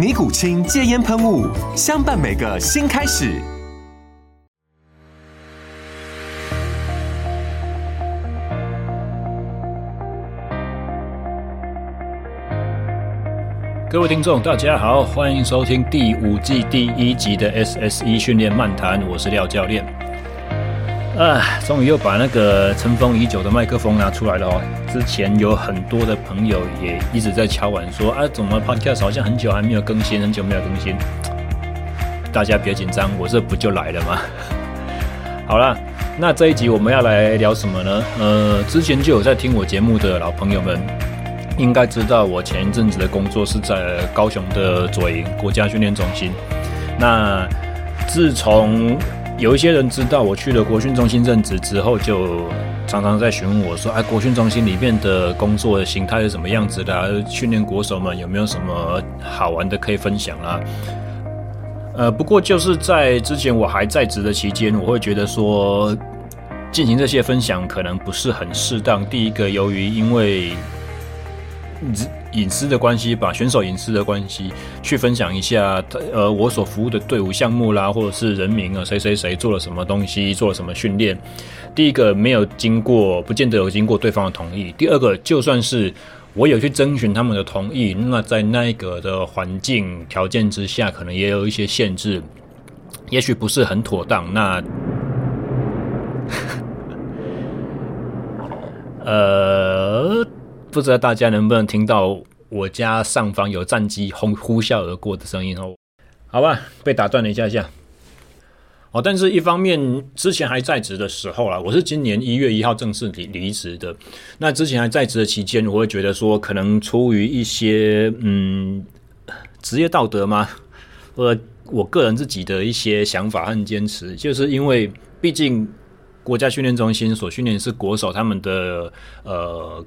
尼古清戒烟喷雾，相伴每个新开始。各位听众，大家好，欢迎收听第五季第一集的 SSE 训练漫谈，我是廖教练。啊，终于又把那个尘封已久的麦克风拿出来了哦。之前有很多的朋友也一直在敲碗说，啊，怎么 Podcast 好像很久还没有更新，很久没有更新。大家别紧张，我这不就来了吗？好了，那这一集我们要来聊什么呢？呃，之前就有在听我节目的老朋友们，应该知道我前一阵子的工作是在高雄的左营国家训练中心。那自从有一些人知道我去了国训中心任职之后，就常常在询问我说：“哎，国训中心里面的工作的形态是什么样子的？训练国手们有没有什么好玩的可以分享啊？”呃，不过就是在之前我还在职的期间，我会觉得说进行这些分享可能不是很适当。第一个，由于因为隐私的关系，把选手隐私的关系去分享一下，呃，我所服务的队伍项目啦，或者是人名啊，谁谁谁做了什么东西，做了什么训练。第一个没有经过，不见得有经过对方的同意。第二个，就算是我有去征询他们的同意，那在那个的环境条件之下，可能也有一些限制，也许不是很妥当。那，呃。不知道大家能不能听到我家上方有战机轰呼啸而过的声音哦？好吧，被打断了一下下。哦，但是一方面之前还在职的时候啦，我是今年一月一号正式离离职的。那之前还在职的期间，我会觉得说，可能出于一些嗯职业道德吗？或我个人自己的一些想法和坚持，就是因为毕竟国家训练中心所训练是国手，他们的呃。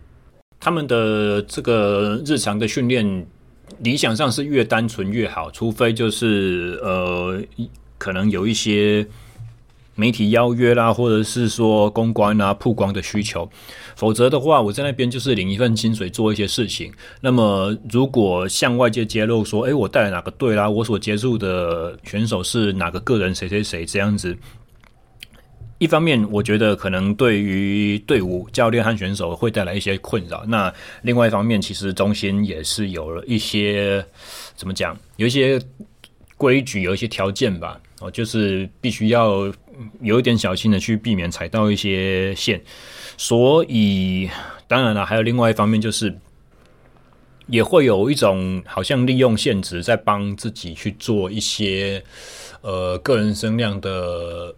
他们的这个日常的训练，理想上是越单纯越好，除非就是呃，可能有一些媒体邀约啦，或者是说公关啊、曝光的需求，否则的话，我在那边就是领一份薪水做一些事情。那么，如果向外界揭露说，诶，我带了哪个队啦，我所接触的选手是哪个个人谁谁谁这样子。一方面，我觉得可能对于队伍、教练和选手会带来一些困扰。那另外一方面，其实中心也是有了一些怎么讲，有一些规矩，有一些条件吧。哦，就是必须要有一点小心的去避免踩到一些线。所以，当然了，还有另外一方面，就是也会有一种好像利用现职在帮自己去做一些呃个人声量的。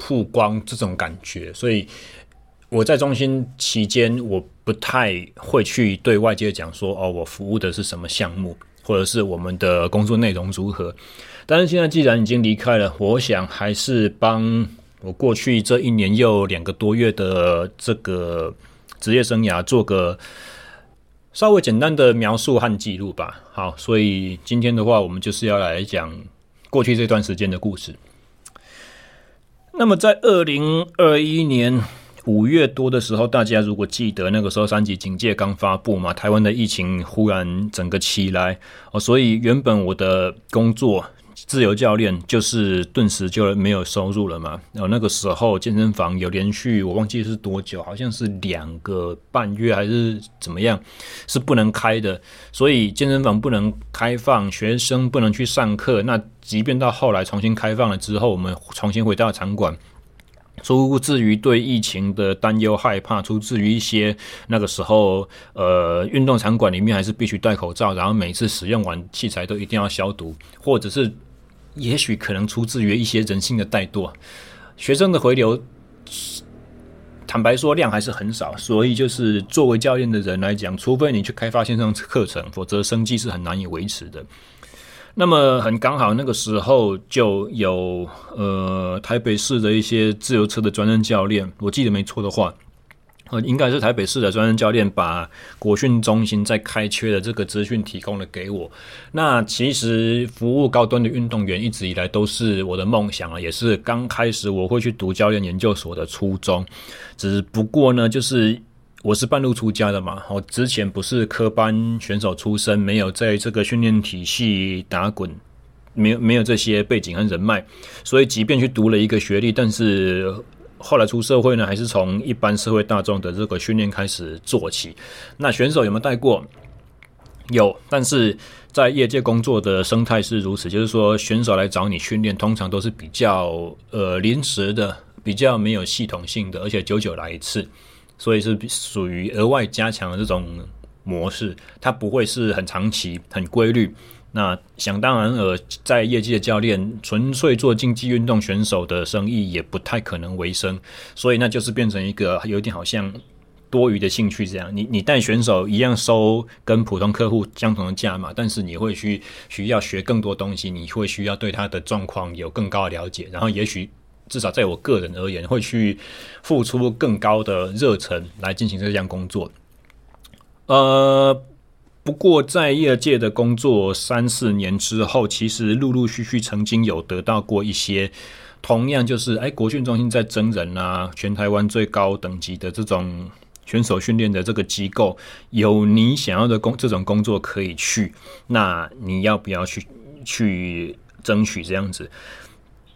曝光这种感觉，所以我在中心期间，我不太会去对外界讲说哦，我服务的是什么项目，或者是我们的工作内容如何。但是现在既然已经离开了，我想还是帮我过去这一年又两个多月的这个职业生涯做个稍微简单的描述和记录吧。好，所以今天的话，我们就是要来讲过去这段时间的故事。那么，在二零二一年五月多的时候，大家如果记得那个时候三级警戒刚发布嘛，台湾的疫情忽然整个起来哦，所以原本我的工作。自由教练就是顿时就没有收入了嘛。然后那个时候健身房有连续，我忘记是多久，好像是两个半月还是怎么样，是不能开的。所以健身房不能开放，学生不能去上课。那即便到后来重新开放了之后，我们重新回到场馆，出自于对疫情的担忧害怕，出自于一些那个时候，呃，运动场馆里面还是必须戴口罩，然后每次使用完器材都一定要消毒，或者是也许可能出自于一些人性的怠惰，学生的回流，坦白说量还是很少，所以就是作为教练的人来讲，除非你去开发线上课程，否则生计是很难以维持的。那么很刚好，那个时候就有呃台北市的一些自由车的专任教练，我记得没错的话，呃，应该是台北市的专任教练把国训中心在开缺的这个资讯提供了给我。那其实服务高端的运动员一直以来都是我的梦想啊，也是刚开始我会去读教练研究所的初衷。只不过呢，就是。我是半路出家的嘛，我之前不是科班选手出身，没有在这个训练体系打滚，没有没有这些背景和人脉，所以即便去读了一个学历，但是后来出社会呢，还是从一般社会大众的这个训练开始做起。那选手有没有带过？有，但是在业界工作的生态是如此，就是说选手来找你训练，通常都是比较呃临时的，比较没有系统性的，而且久久来一次。所以是属于额外加强的这种模式，它不会是很长期、很规律。那想当然尔，在业界的教练纯粹做竞技运动选手的生意也不太可能维生，所以那就是变成一个有点好像多余的兴趣这样。你你带选手一样收跟普通客户相同的价嘛，但是你会去需要学更多东西，你会需要对他的状况有更高的了解，然后也许。至少在我个人而言，会去付出更高的热忱来进行这项工作。呃，不过在业界的工作三四年之后，其实陆陆续续曾经有得到过一些，同样就是哎，国训中心在征人啊，全台湾最高等级的这种选手训练的这个机构，有你想要的工这种工作可以去，那你要不要去去争取这样子？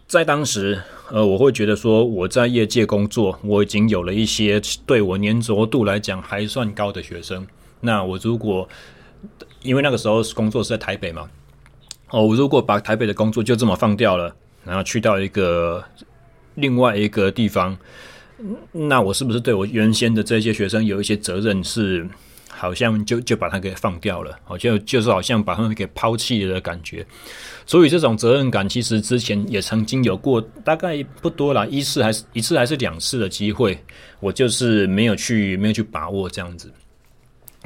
在当时，呃，我会觉得说我在业界工作，我已经有了一些对我黏着度来讲还算高的学生。那我如果因为那个时候工作是在台北嘛，哦，我如果把台北的工作就这么放掉了，然后去到一个另外一个地方，那我是不是对我原先的这些学生有一些责任是？好像就就把他给放掉了，好，就就是好像把他们给抛弃了的感觉。所以这种责任感，其实之前也曾经有过，大概不多啦，一次还是一次还是两次的机会，我就是没有去没有去把握这样子。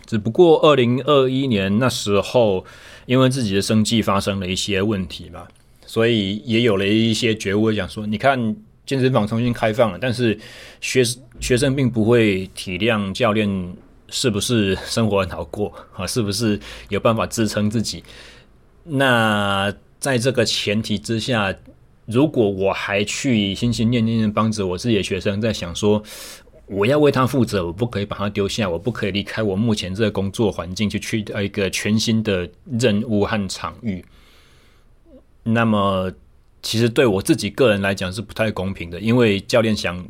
只不过二零二一年那时候，因为自己的生计发生了一些问题嘛，所以也有了一些觉悟，讲说，你看健身房重新开放了，但是学学生并不会体谅教练。是不是生活很好过啊？是不是有办法支撑自己？那在这个前提之下，如果我还去心心念念的帮着我自己的学生，在想说我要为他负责，我不可以把他丢下，我不可以离开我目前这个工作环境去去到一个全新的任务和场域。那么，其实对我自己个人来讲是不太公平的，因为教练想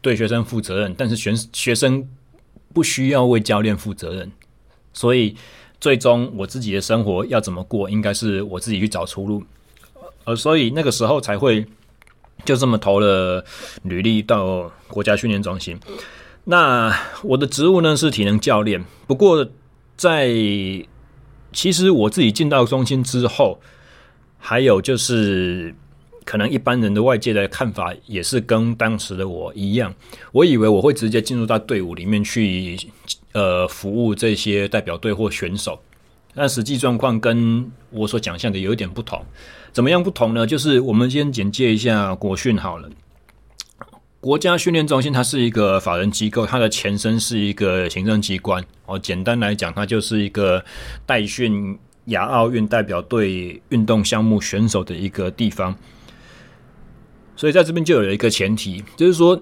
对学生负责任，但是学学生。不需要为教练负责任，所以最终我自己的生活要怎么过，应该是我自己去找出路。呃，所以那个时候才会就这么投了履历到国家训练中心。那我的职务呢是体能教练，不过在其实我自己进到中心之后，还有就是。可能一般人的外界的看法也是跟当时的我一样，我以为我会直接进入到队伍里面去，呃，服务这些代表队或选手，但实际状况跟我所想象的有一点不同。怎么样不同呢？就是我们先简介一下国训好了。国家训练中心它是一个法人机构，它的前身是一个行政机关。哦，简单来讲，它就是一个代训亚奥运代表队运动项目选手的一个地方。所以在这边就有一个前提，就是说，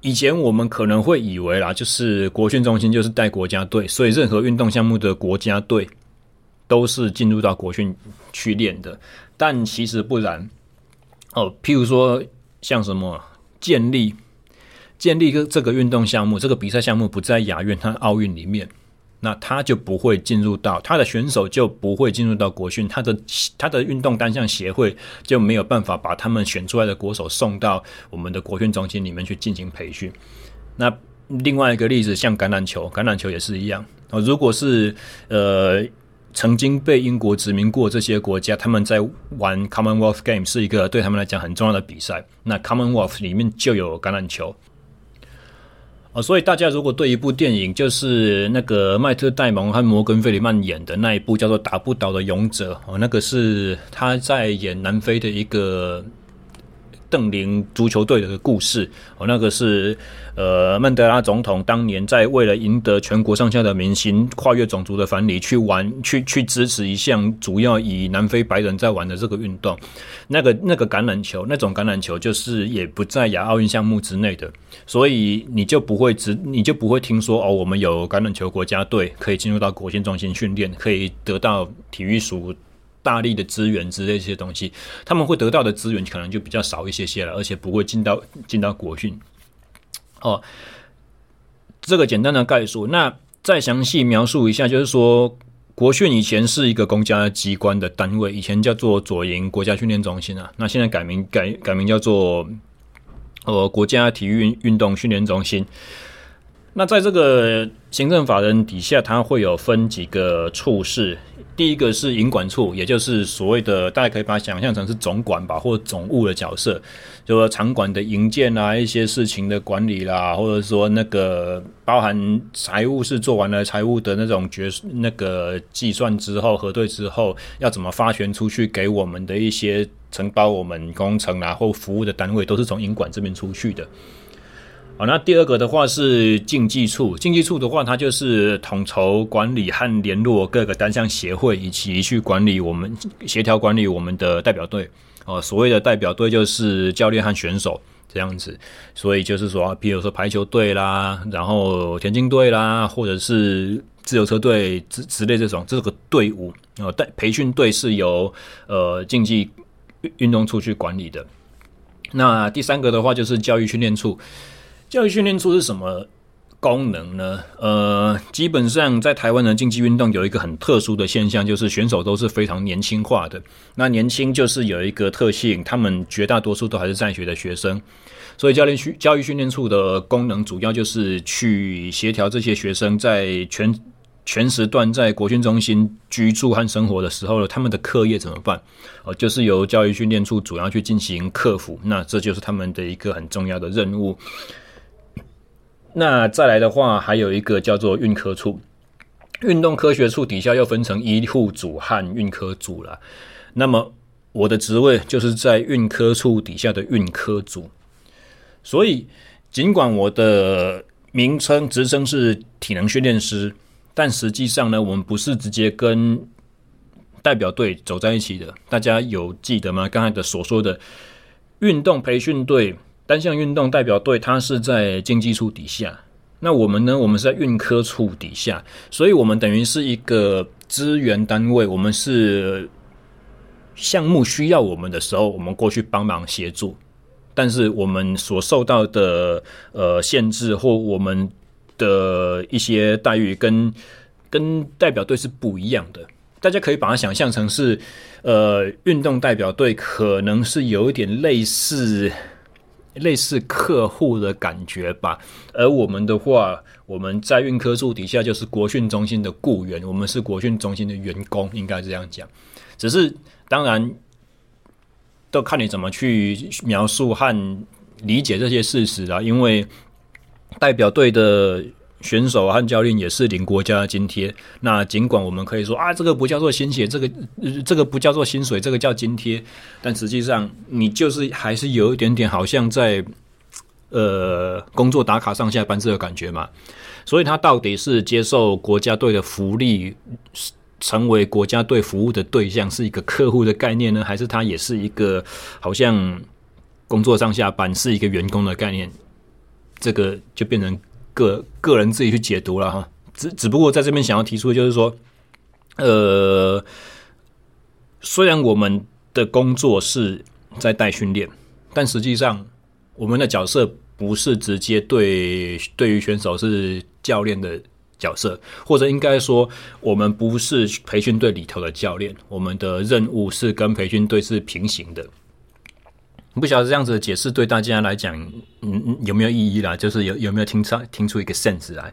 以前我们可能会以为啦，就是国训中心就是带国家队，所以任何运动项目的国家队都是进入到国训去练的。但其实不然哦。譬如说，像什么建立建立个这个运动项目，这个比赛项目不在亚运它奥运里面，那他就不会进入到他的选手就不会进入到国训，他的他的运动单项协会就没有办法把他们选出来的国手送到我们的国训中心里面去进行培训。那另外一个例子，像橄榄球，橄榄球也是一样啊。如果是呃曾经被英国殖民过这些国家，他们在玩 Commonwealth Game 是一个对他们来讲很重要的比赛，那 Commonwealth 里面就有橄榄球。哦，所以大家如果对一部电影，就是那个麦特戴蒙和摩根费里曼演的那一部叫做《打不倒的勇者》哦，那个是他在演南非的一个。邓林足球队的故事哦，那个是呃曼德拉总统当年在为了赢得全国上下的民心，跨越种族的藩篱去玩，去去支持一项主要以南非白人在玩的这个运动。那个那个橄榄球，那种橄榄球就是也不在亚奥运项目之内的，所以你就不会只你就不会听说哦，我们有橄榄球国家队可以进入到国训中心训练，可以得到体育署。大力的资源之类这些东西，他们会得到的资源可能就比较少一些些了，而且不会进到进到国训。哦，这个简单的概述，那再详细描述一下，就是说国训以前是一个公家机关的单位，以前叫做左营国家训练中心啊，那现在改名改改名叫做呃国家体育运动训练中心。那在这个行政法人底下，它会有分几个处室。第一个是营管处，也就是所谓的，大家可以把它想象成是总管吧，或者总务的角色，就说场馆的营建啊，一些事情的管理啦，或者说那个包含财务是做完了财务的那种决那个计算之后核对之后，要怎么发权出去给我们的一些承包我们工程啊或服务的单位，都是从营管这边出去的。好，那第二个的话是竞技处，竞技处的话，它就是统筹管理和联络各个单项协会，以及去管理我们协调管理我们的代表队。哦，所谓的代表队就是教练和选手这样子。所以就是说，比如说排球队啦，然后田径队啦，或者是自由车队之之类这种这个队伍，哦，带培训队是由呃竞技运动处去管理的。那第三个的话就是教育训练处。教育训练处是什么功能呢？呃，基本上在台湾的竞技运动有一个很特殊的现象，就是选手都是非常年轻化的。那年轻就是有一个特性，他们绝大多数都还是在学的学生，所以教练训教育训练处的功能主要就是去协调这些学生在全全时段在国训中心居住和生活的时候，他们的课业怎么办？哦，就是由教育训练处主要去进行克服。那这就是他们的一个很重要的任务。那再来的话，还有一个叫做运科处，运动科学处底下又分成医护组和运科组了。那么我的职位就是在运科处底下的运科组。所以，尽管我的名称职称是体能训练师，但实际上呢，我们不是直接跟代表队走在一起的。大家有记得吗？刚才的所说的运动培训队。单项运动代表队，它是在竞技处底下。那我们呢？我们是在运科处底下，所以我们等于是一个资源单位。我们是项目需要我们的时候，我们过去帮忙协助。但是我们所受到的呃限制或我们的一些待遇跟，跟跟代表队是不一样的。大家可以把它想象成是呃运动代表队，可能是有一点类似。类似客户的感觉吧，而我们的话，我们在运科处底下就是国训中心的雇员，我们是国训中心的员工，应该这样讲。只是当然，都看你怎么去描述和理解这些事实啊，因为代表队的。选手和教练也是领国家的津贴。那尽管我们可以说啊，这个不叫做薪水，这个这个不叫做薪水，这个叫津贴。但实际上，你就是还是有一点点好像在呃工作打卡上下班这个感觉嘛。所以他到底是接受国家队的福利，成为国家队服务的对象，是一个客户的概念呢，还是他也是一个好像工作上下班是一个员工的概念？这个就变成。个个人自己去解读了哈，只只不过在这边想要提出就是说，呃，虽然我们的工作是在带训练，但实际上我们的角色不是直接对对于选手是教练的角色，或者应该说，我们不是培训队里头的教练，我们的任务是跟培训队是平行的。不晓得这样子的解释对大家来讲，嗯，有没有意义啦？就是有有没有听出听出一个 sense 来？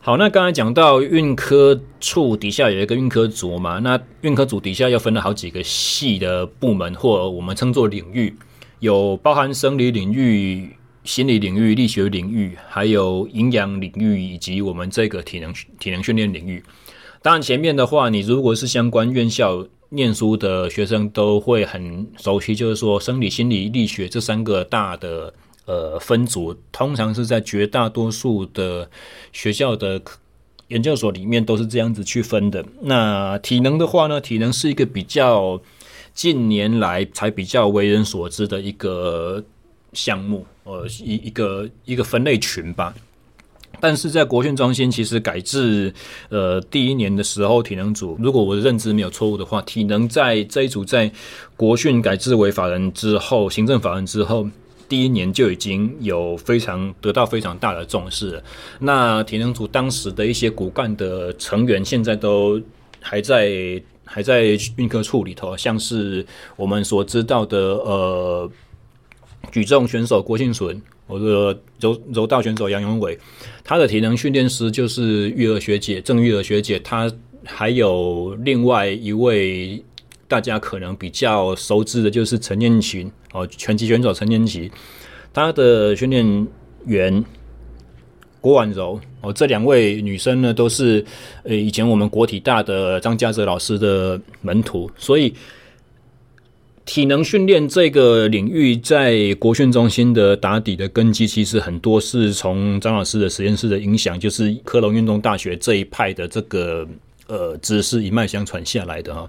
好，那刚才讲到运科处底下有一个运科组嘛，那运科组底下又分了好几个系的部门，或我们称作领域，有包含生理领域。心理领域、力学领域，还有营养领域，以及我们这个体能体能训练领域。当然，前面的话，你如果是相关院校念书的学生，都会很熟悉，就是说生理、心理、力学这三个大的呃分组，通常是在绝大多数的学校的研究所里面都是这样子去分的。那体能的话呢，体能是一个比较近年来才比较为人所知的一个项目。呃，一一个一个分类群吧，但是在国训中心，其实改制呃第一年的时候，体能组，如果我的认知没有错误的话，体能在这一组在国训改制为法人之后，行政法人之后，第一年就已经有非常得到非常大的重视了。那体能组当时的一些骨干的成员，现在都还在还在运科处里头，像是我们所知道的呃。举重选手郭婞淳，我的柔柔道选手杨永伟，他的体能训练师就是玉儿学姐郑玉儿学姐，她还有另外一位大家可能比较熟知的，就是陈念群哦，拳击选手陈念群，他的训练员郭婉柔哦，这两位女生呢都是呃以前我们国体大的张家泽老师的门徒，所以。体能训练这个领域，在国训中心的打底的根基，其实很多是从张老师的实验室的影响，就是科隆运动大学这一派的这个呃知识一脉相传下来的哈。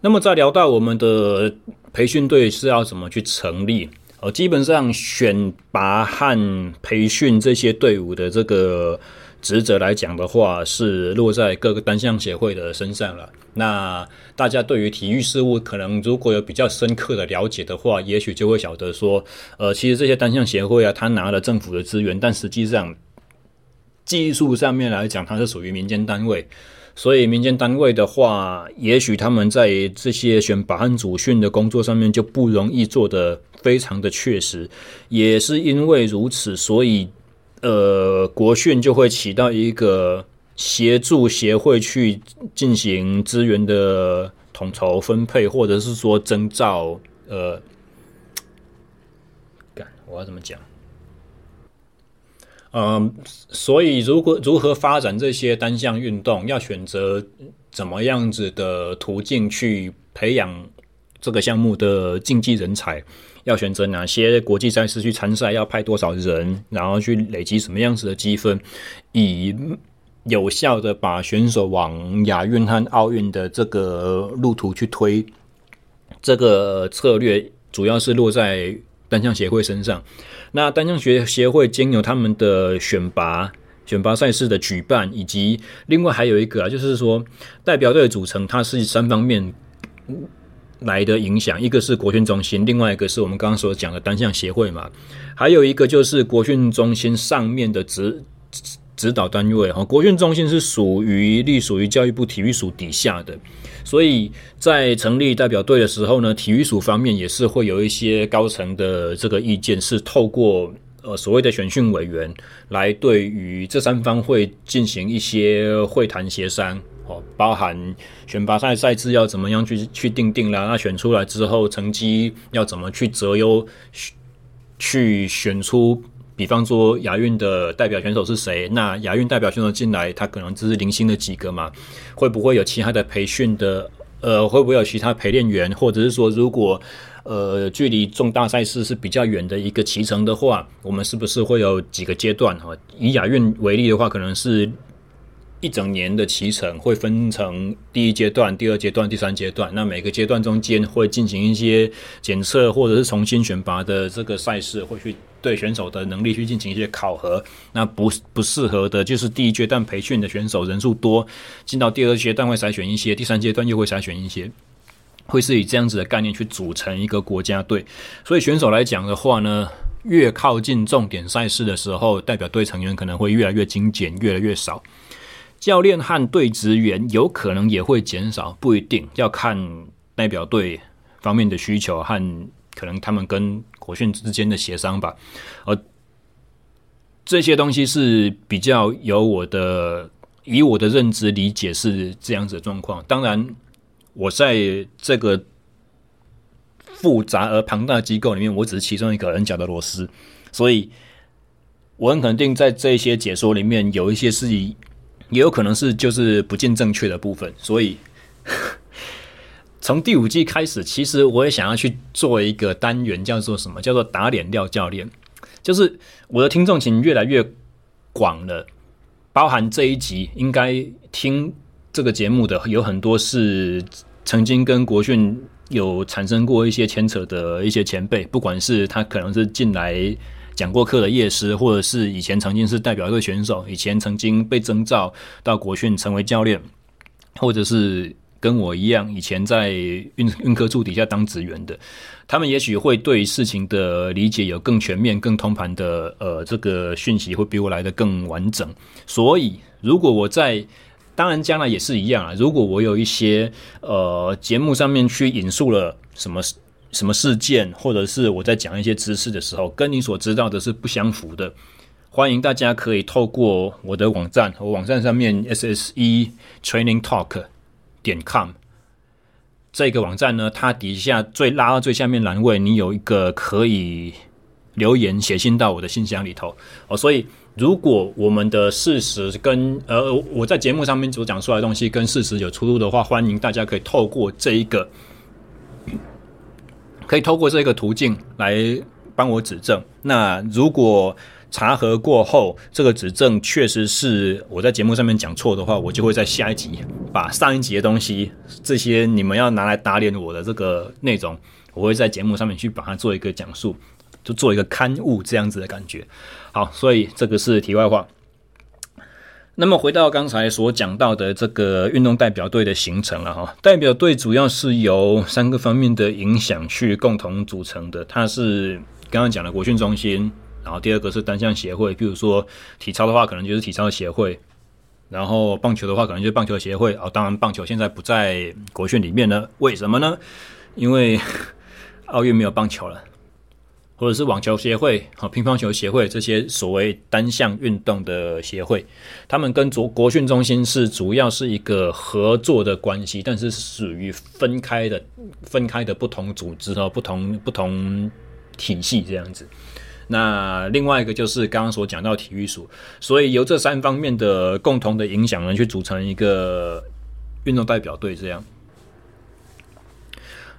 那么，再聊到我们的培训队是要怎么去成立？呃，基本上选拔和培训这些队伍的这个。职责来讲的话，是落在各个单项协会的身上了。那大家对于体育事务，可能如果有比较深刻的了解的话，也许就会晓得说，呃，其实这些单项协会啊，他拿了政府的资源，但实际上技术上面来讲，它是属于民间单位。所以民间单位的话，也许他们在这些选拔和组训的工作上面就不容易做得非常的确实。也是因为如此，所以。呃，国训就会起到一个协助协会去进行资源的统筹分配，或者是说征召。呃，干，我要怎么讲？嗯、所以如果如何发展这些单项运动，要选择怎么样子的途径去培养这个项目的竞技人才。要选择哪些国际赛事去参赛，要派多少人，然后去累积什么样子的积分，以有效的把选手往亚运和奥运的这个路途去推。这个策略主要是落在单项协会身上。那单项协协会经由他们的选拔、选拔赛事的举办，以及另外还有一个啊，就是说代表队的组成，它是三方面。来的影响，一个是国训中心，另外一个是我们刚刚所讲的单项协会嘛，还有一个就是国训中心上面的指指导单位哈。国训中心是属于隶属于教育部体育署底下的，所以在成立代表队的时候呢，体育署方面也是会有一些高层的这个意见，是透过呃所谓的选训委员来对于这三方会进行一些会谈协商。包含选拔赛赛制要怎么样去去定定啦，那选出来之后成绩要怎么去择优，去选出，比方说亚运的代表选手是谁？那亚运代表选手进来，他可能只是零星的几个嘛？会不会有其他的培训的？呃，会不会有其他陪练员？或者是说，如果呃距离重大赛事是比较远的一个骑程的话，我们是不是会有几个阶段？哈，以亚运为例的话，可能是。一整年的骑程会分成第一阶段、第二阶段、第三阶段。那每个阶段中间会进行一些检测，或者是重新选拔的这个赛事，会去对选手的能力去进行一些考核。那不不适合的，就是第一阶段培训的选手人数多，进到第二阶段会筛选一些，第三阶段又会筛选一些，会是以这样子的概念去组成一个国家队。所以选手来讲的话呢，越靠近重点赛事的时候，代表队成员可能会越来越精简，越来越少。教练和队职员有可能也会减少，不一定要看代表队方面的需求和可能他们跟国训之间的协商吧。而这些东西是比较有我的，以我的认知理解是这样子的状况。当然，我在这个复杂而庞大的机构里面，我只是其中一个人夹的螺丝，所以我很肯定在这些解说里面有一些是，也有可能是就是不尽正确的部分。所以从第五季开始，其实我也想要去做一个单元，叫做什么？叫做打脸廖教练。就是我的听众群越来越广了，包含这一集应该听这个节目的有很多是曾经跟国训有产生过一些牵扯的一些前辈，不管是他可能是进来讲过课的业师，或者是以前曾经是代表队选手，以前曾经被征召到国训成为教练，或者是。跟我一样，以前在运运科处底下当职员的，他们也许会对事情的理解有更全面、更通盘的呃这个讯息，会比我来得更完整。所以，如果我在，当然将来也是一样啊。如果我有一些呃节目上面去引述了什么什么事件，或者是我在讲一些知识的时候，跟你所知道的是不相符的，欢迎大家可以透过我的网站，我网站上面 SSE Training Talk。点 com 这个网站呢，它底下最拉到最下面栏位，你有一个可以留言写信到我的信箱里头哦。所以，如果我们的事实跟呃我在节目上面所讲出来的东西跟事实有出入的话，欢迎大家可以透过这一个，可以透过这个途径来帮我指正。那如果查核过后，这个指正确实是我在节目上面讲错的话，我就会在下一集把上一集的东西，这些你们要拿来打脸我的这个内容，我会在节目上面去把它做一个讲述，就做一个刊物这样子的感觉。好，所以这个是题外话。那么回到刚才所讲到的这个运动代表队的形成了哈，代表队主要是由三个方面的影响去共同组成的，它是刚刚讲的国训中心。然后第二个是单项协会，比如说体操的话，可能就是体操协会；然后棒球的话，可能就是棒球协会。哦，当然棒球现在不在国训里面了，为什么呢？因为奥运没有棒球了，或者是网球协会、和乒乓球协会这些所谓单项运动的协会，他们跟国国训中心是主要是一个合作的关系，但是属于分开的、分开的不同组织哦不同不同体系这样子。那另外一个就是刚刚所讲到体育署，所以由这三方面的共同的影响呢，去组成一个运动代表队这样。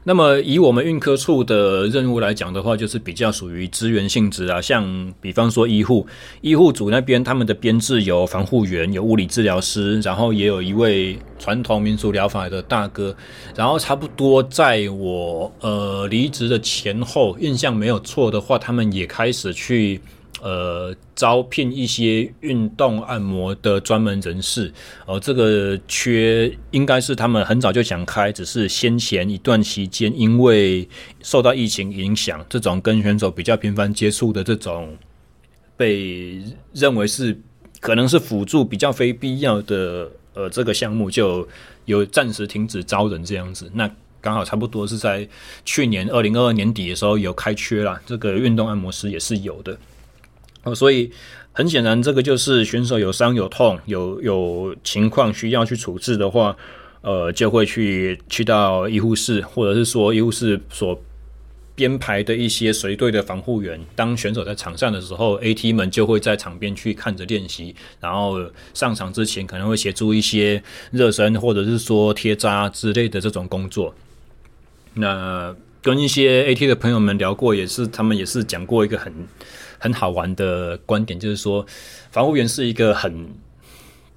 那么以我们运科处的任务来讲的话，就是比较属于资源性质啊，像比方说医护医护组那边，他们的编制有防护员、有物理治疗师，然后也有一位传统民族疗法的大哥，然后差不多在我呃离职的前后，印象没有错的话，他们也开始去。呃，招聘一些运动按摩的专门人士，哦、呃，这个缺应该是他们很早就想开，只是先前一段期间因为受到疫情影响，这种跟选手比较频繁接触的这种，被认为是可能是辅助比较非必要的，呃，这个项目就有暂时停止招人这样子。那刚好差不多是在去年二零二二年底的时候有开缺啦，这个运动按摩师也是有的。哦，所以很显然，这个就是选手有伤有痛有有情况需要去处置的话，呃，就会去去到医护室，或者是说医护室所编排的一些随队的防护员。当选手在场上的时候，AT 们就会在场边去看着练习，然后上场之前可能会协助一些热身，或者是说贴扎之类的这种工作。那跟一些 AT 的朋友们聊过，也是他们也是讲过一个很。很好玩的观点就是说，防护员是一个很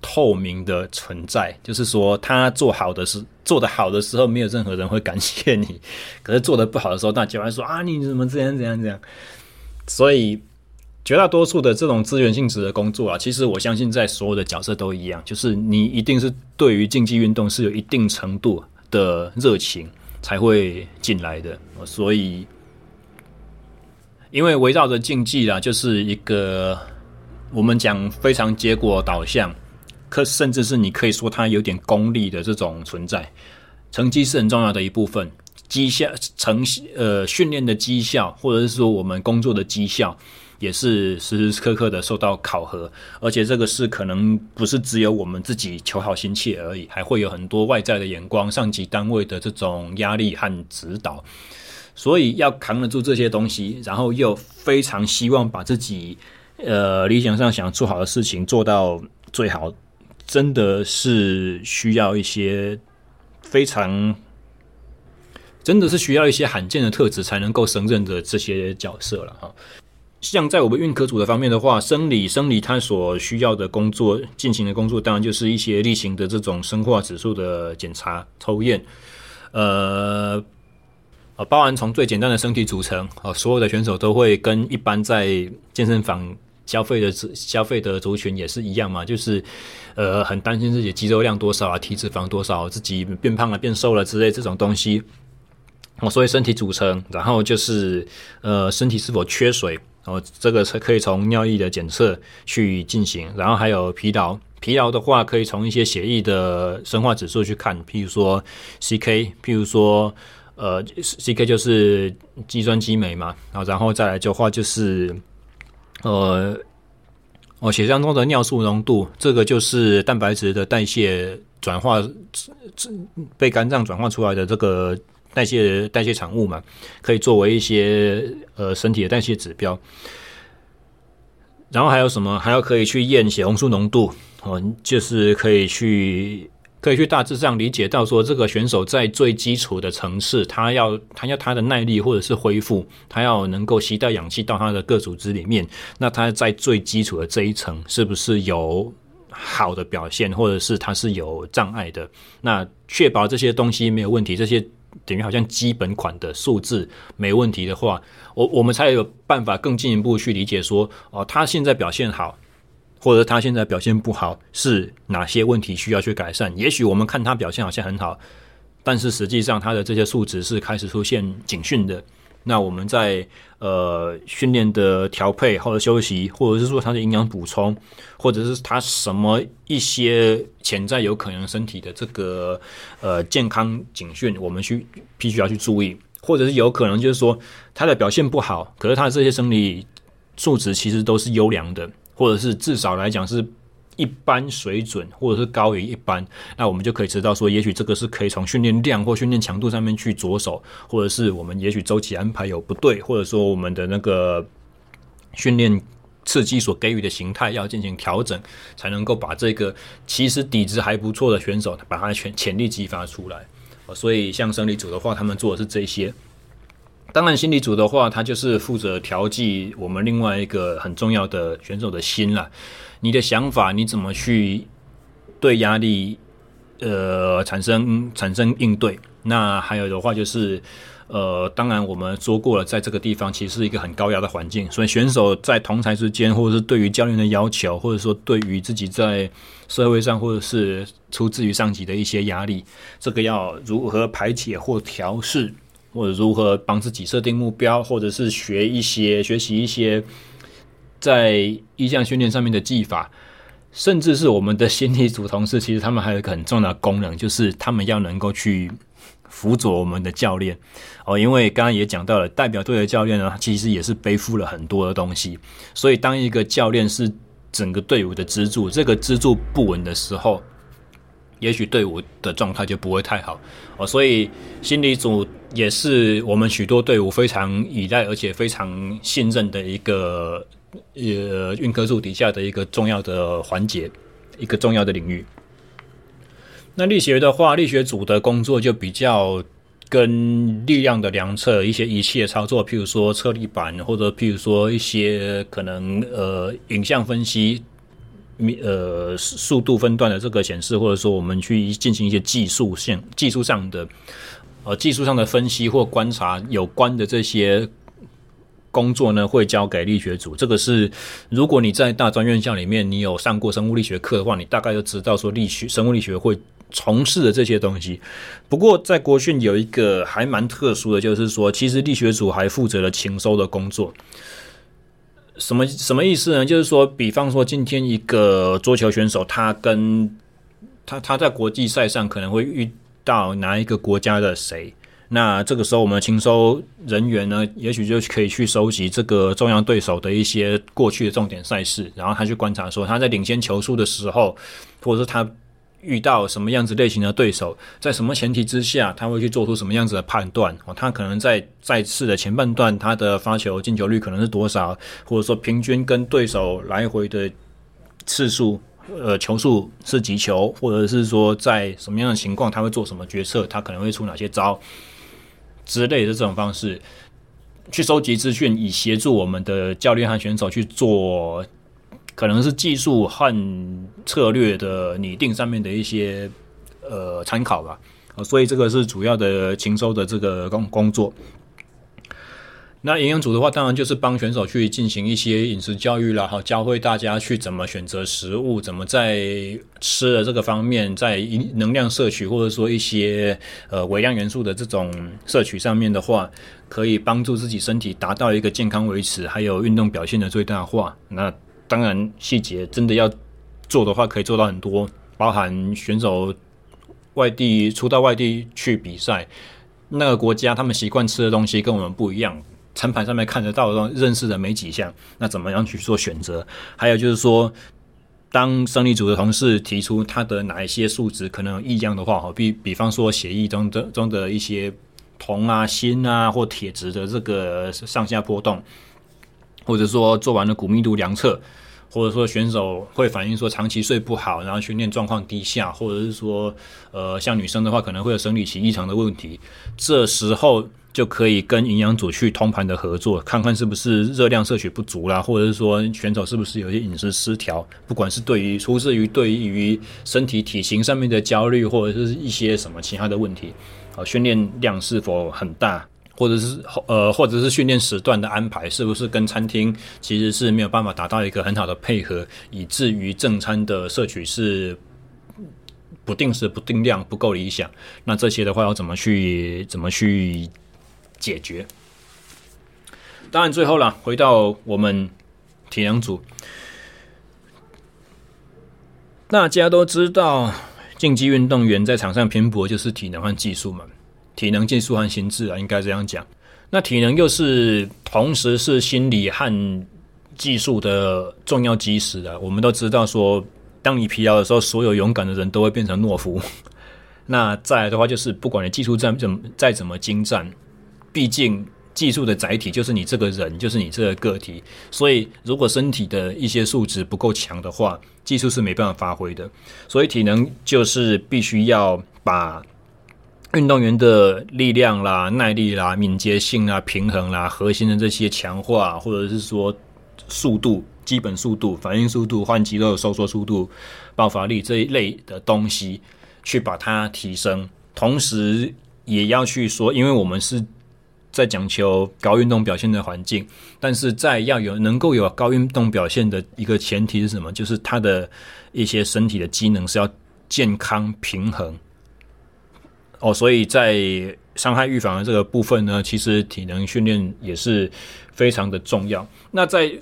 透明的存在，就是说他做好的时做得好的时候，没有任何人会感谢你；可是做得不好的时候，大家会说啊，你怎么这样这样这样？所以绝大多数的这种资源性质的工作啊，其实我相信在所有的角色都一样，就是你一定是对于竞技运动是有一定程度的热情才会进来的，所以。因为围绕着竞技啦，就是一个我们讲非常结果导向，可甚至是你可以说它有点功利的这种存在。成绩是很重要的一部分，绩效成呃训练的绩效，或者是说我们工作的绩效。也是时时刻刻的受到考核，而且这个是可能不是只有我们自己求好心切而已，还会有很多外在的眼光、上级单位的这种压力和指导，所以要扛得住这些东西，然后又非常希望把自己呃理想上想做好的事情做到最好，真的是需要一些非常，真的是需要一些罕见的特质才能够胜任的这些角色了哈。像在我们运科组的方面的话，生理生理它所需要的工作进行的工作，当然就是一些例行的这种生化指数的检查抽验，呃，啊，包含从最简单的身体组成，啊，所有的选手都会跟一般在健身房消费的消费的族群也是一样嘛，就是呃很担心自己肌肉量多少啊，体脂肪多少，自己变胖了变瘦了之类这种东西，哦，所以身体组成，然后就是呃身体是否缺水。哦，这个是可以从尿液的检测去进行，然后还有疲劳，疲劳的话可以从一些血液的生化指数去看，譬如说 CK，譬如说呃 CK 就是肌酸激酶嘛，然后然后再来的话就是呃哦血浆中的尿素浓度，这个就是蛋白质的代谢转化被肝脏转化出来的这个。代谢代谢产物嘛，可以作为一些呃身体的代谢指标。然后还有什么？还要可以去验血红素浓度哦，就是可以去可以去大致上理解到说，这个选手在最基础的层次，他要他要他的耐力或者是恢复，他要能够携带氧气到他的各组织里面。那他在最基础的这一层，是不是有好的表现，或者是他是有障碍的？那确保这些东西没有问题，这些。等于好像基本款的数字没问题的话，我我们才有办法更进一步去理解说，哦，他现在表现好，或者他现在表现不好，是哪些问题需要去改善？也许我们看他表现好像很好，但是实际上他的这些数值是开始出现警讯的。那我们在呃训练的调配或者休息，或者是说他的营养补充，或者是他什么一些潜在有可能身体的这个呃健康警讯，我们需必须要去注意，或者是有可能就是说他的表现不好，可是他的这些生理数值其实都是优良的，或者是至少来讲是。一般水准，或者是高于一般，那我们就可以知道说，也许这个是可以从训练量或训练强度上面去着手，或者是我们也许周期安排有不对，或者说我们的那个训练刺激所给予的形态要进行调整，才能够把这个其实底子还不错的选手，把他的潜潜力激发出来。所以像生理组的话，他们做的是这些。当然，心理组的话，他就是负责调剂我们另外一个很重要的选手的心了。你的想法，你怎么去对压力，呃，产生产生应对？那还有的话就是，呃，当然我们说过了，在这个地方其实是一个很高压的环境，所以选手在同台之间，或者是对于教练的要求，或者说对于自己在社会上，或者是出自于上级的一些压力，这个要如何排解或调试？或者如何帮自己设定目标，或者是学一些学习一些在意向训练上面的技法，甚至是我们的心理组同事，其实他们还有一个很重要的功能，就是他们要能够去辅佐我们的教练哦。因为刚刚也讲到了，代表队的教练呢，其实也是背负了很多的东西，所以当一个教练是整个队伍的支柱，这个支柱不稳的时候。也许队伍的状态就不会太好哦，所以心理组也是我们许多队伍非常依赖而且非常信任的一个呃运科组底下的一个重要的环节，一个重要的领域。那力学的话，力学组的工作就比较跟力量的量测、一些仪器的操作，譬如说测力板，或者譬如说一些可能呃影像分析。呃，速度分段的这个显示，或者说我们去进行一些技术性、技术上的呃技术上的分析或观察有关的这些工作呢，会交给力学组。这个是如果你在大专院校里面你有上过生物力学课的话，你大概就知道说力学生物力学会从事的这些东西。不过在国训有一个还蛮特殊的，就是说，其实力学组还负责了情收的工作。什么什么意思呢？就是说，比方说今天一个桌球选手，他跟他他在国际赛上可能会遇到哪一个国家的谁？那这个时候，我们的情搜人员呢，也许就可以去收集这个重要对手的一些过去的重点赛事，然后他去观察说他在领先球数的时候，或者是他遇到什么样子类型的对手，在什么前提之下，他会去做出什么样子的判断。哦，他可能在赛事的前半段，他的发球进球率可能是多少，或者说平均跟对手来回的次数，呃，球数是几球，或者是说在什么样的情况，他会做什么决策，他可能会出哪些招。之类的这种方式去收集资讯，以协助我们的教练和选手去做，可能是技术和策略的拟定上面的一些呃参考吧。所以这个是主要的情搜的这个工工作。那营养组的话，当然就是帮选手去进行一些饮食教育啦，好，教会大家去怎么选择食物，怎么在吃的这个方面，在能量摄取或者说一些呃微量元素的这种摄取上面的话，可以帮助自己身体达到一个健康维持，还有运动表现的最大化。那当然细节真的要做的话，可以做到很多，包含选手外地出到外地去比赛，那个国家他们习惯吃的东西跟我们不一样。餐盘上面看得到的、认识的没几项，那怎么样去做选择？还有就是说，当生理组的同事提出他的哪一些数值可能有异样的话，哈，比比方说协议中的中的一些铜啊、锌啊或铁质的这个上下波动，或者说做完了骨密度量测，或者说选手会反映说长期睡不好，然后训练状况低下，或者是说，呃，像女生的话可能会有生理期异常的问题，这时候。就可以跟营养组去通盘的合作，看看是不是热量摄取不足啦，或者是说选手是不是有些饮食失调，不管是对于出自于对于身体体型上面的焦虑，或者是一些什么其他的问题，啊，训练量是否很大，或者是呃，或者是训练时段的安排是不是跟餐厅其实是没有办法达到一个很好的配合，以至于正餐的摄取是不定时、不定量、不够理想。那这些的话要怎么去怎么去？解决。当然，最后了，回到我们体能组，大家都知道，竞技运动员在场上拼搏就是体能和技术嘛，体能、技术和心智啊，应该这样讲。那体能又是同时是心理和技术的重要基石啊。我们都知道说，当你疲劳的时候，所有勇敢的人都会变成懦夫。那再来的话，就是不管你技术再怎么再怎么精湛。毕竟技术的载体就是你这个人，就是你这个个体。所以，如果身体的一些素质不够强的话，技术是没办法发挥的。所以，体能就是必须要把运动员的力量啦、耐力啦、敏捷性啦、平衡啦、核心的这些强化，或者是说速度、基本速度、反应速度、换肌肉收缩速度、爆发力这一类的东西，去把它提升。同时，也要去说，因为我们是。在讲求高运动表现的环境，但是在要有能够有高运动表现的一个前提是什么？就是他的一些身体的机能是要健康平衡。哦，所以在伤害预防的这个部分呢，其实体能训练也是非常的重要。那在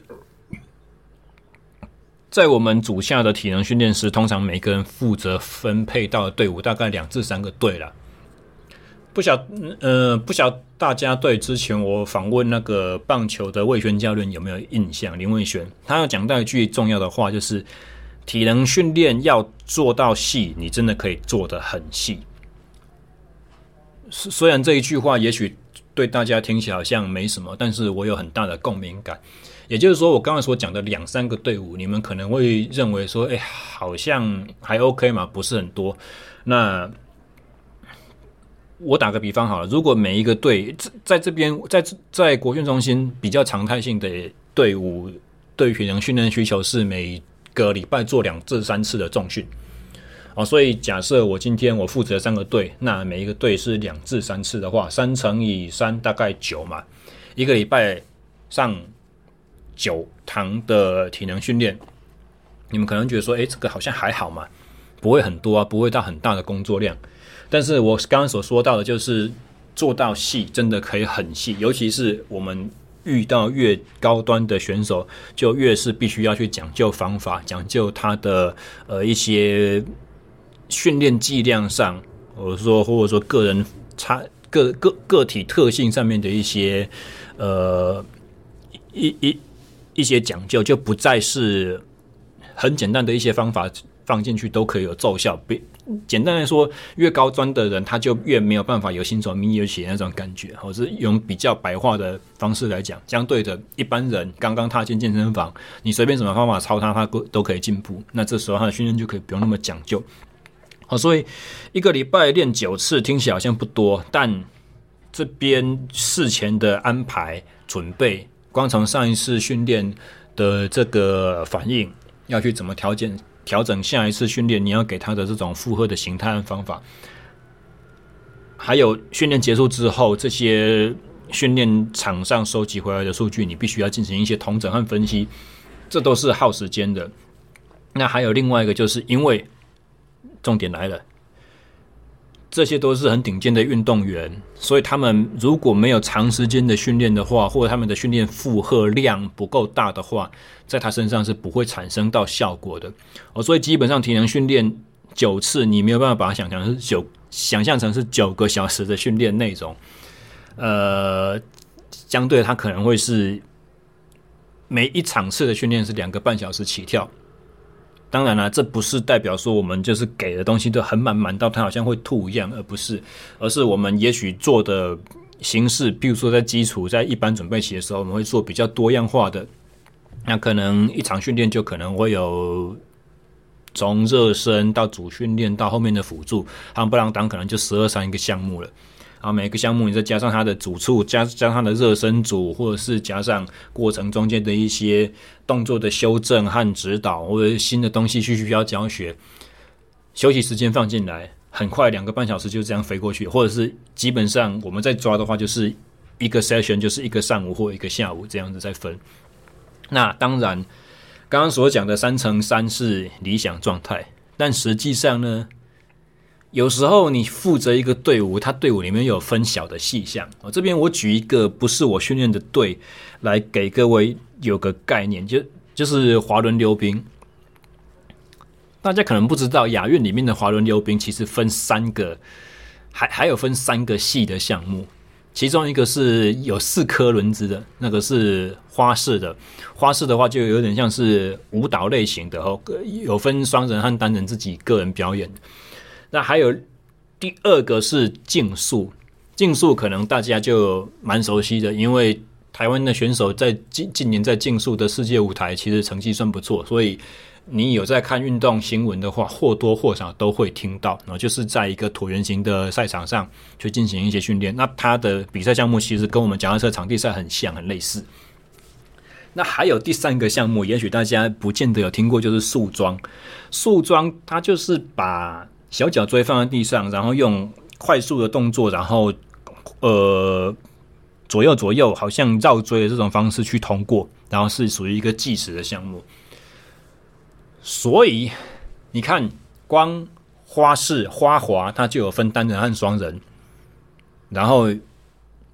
在我们组下的体能训练师，通常每个人负责分配到的队伍大概两至三个队了。不晓，呃，不晓大家对之前我访问那个棒球的魏轩教练有没有印象？林魏轩，他要讲到一句重要的话，就是体能训练要做到细，你真的可以做得很细。虽然这一句话也许对大家听起来好像没什么，但是我有很大的共鸣感。也就是说，我刚才所讲的两三个队伍，你们可能会认为说，哎，好像还 OK 嘛，不是很多。那我打个比方好了，如果每一个队在这边，在在国训中心比较常态性的队伍，对于平常训练需求是每个礼拜做两至三次的重训，哦，所以假设我今天我负责三个队，那每一个队是两至三次的话，三乘以三大概九嘛，一个礼拜上九堂的体能训练，你们可能觉得说，诶，这个好像还好嘛。不会很多啊，不会到很大的工作量。但是我刚刚所说到的，就是做到细，真的可以很细。尤其是我们遇到越高端的选手，就越是必须要去讲究方法，讲究他的呃一些训练剂量上，或者说或者说个人差个个个体特性上面的一些呃一一一些讲究，就不再是很简单的一些方法。放进去都可以有奏效。比简单来说，越高端的人，他就越没有办法有新手迷你鞋那种感觉。或是用比较白话的方式来讲，相对的一般人刚刚踏进健身房，你随便什么方法操他，他都可以进步。那这时候他的训练就可以不用那么讲究。好，所以一个礼拜练九次，听起来好像不多，但这边事前的安排准备，光从上一次训练的这个反应，要去怎么调整。调整下一次训练，你要给他的这种负荷的形态和方法，还有训练结束之后，这些训练场上收集回来的数据，你必须要进行一些统整和分析，这都是耗时间的。那还有另外一个，就是因为重点来了。这些都是很顶尖的运动员，所以他们如果没有长时间的训练的话，或者他们的训练负荷量不够大的话，在他身上是不会产生到效果的。哦，所以基本上体能训练九次，你没有办法把它想象成是九，想象成是九个小时的训练内容。呃，相对他可能会是每一场次的训练是两个半小时起跳。当然了，这不是代表说我们就是给的东西都很满满到他好像会吐一样，而不是，而是我们也许做的形式，比如说在基础在一般准备期的时候，我们会做比较多样化的。那可能一场训练就可能会有从热身到主训练到后面的辅助，夯不啷当可能就十二三一个项目了。然后每个项目你再加上它的主处，加加上它的热身组，或者是加上过程中间的一些动作的修正和指导，或者新的东西需需要教学，休息时间放进来，很快两个半小时就这样飞过去，或者是基本上我们在抓的话，就是一个 session 就是一个上午或一个下午这样子在分。那当然，刚刚所讲的三乘三是理想状态，但实际上呢？有时候你负责一个队伍，他队伍里面有分小的细项。我这边我举一个不是我训练的队来给各位有个概念，就就是滑轮溜冰。大家可能不知道，亚运里面的滑轮溜冰其实分三个，还还有分三个细的项目。其中一个是有四颗轮子的，那个是花式的。花式的话就有点像是舞蹈类型的哦，有分双人和单人自己个人表演。那还有第二个是竞速，竞速可能大家就蛮熟悉的，因为台湾的选手在近近年在竞速的世界舞台其实成绩算不错，所以你有在看运动新闻的话，或多或少都会听到。然后就是在一个椭圆形的赛场上去进行一些训练，那它的比赛项目其实跟我们脚踏车场地赛很像，很类似。那还有第三个项目，也许大家不见得有听过，就是树桩。树桩它就是把小脚锥放在地上，然后用快速的动作，然后呃左右左右，好像绕锥的这种方式去通过，然后是属于一个计时的项目。所以你看，光花式花滑它就有分单人和双人，然后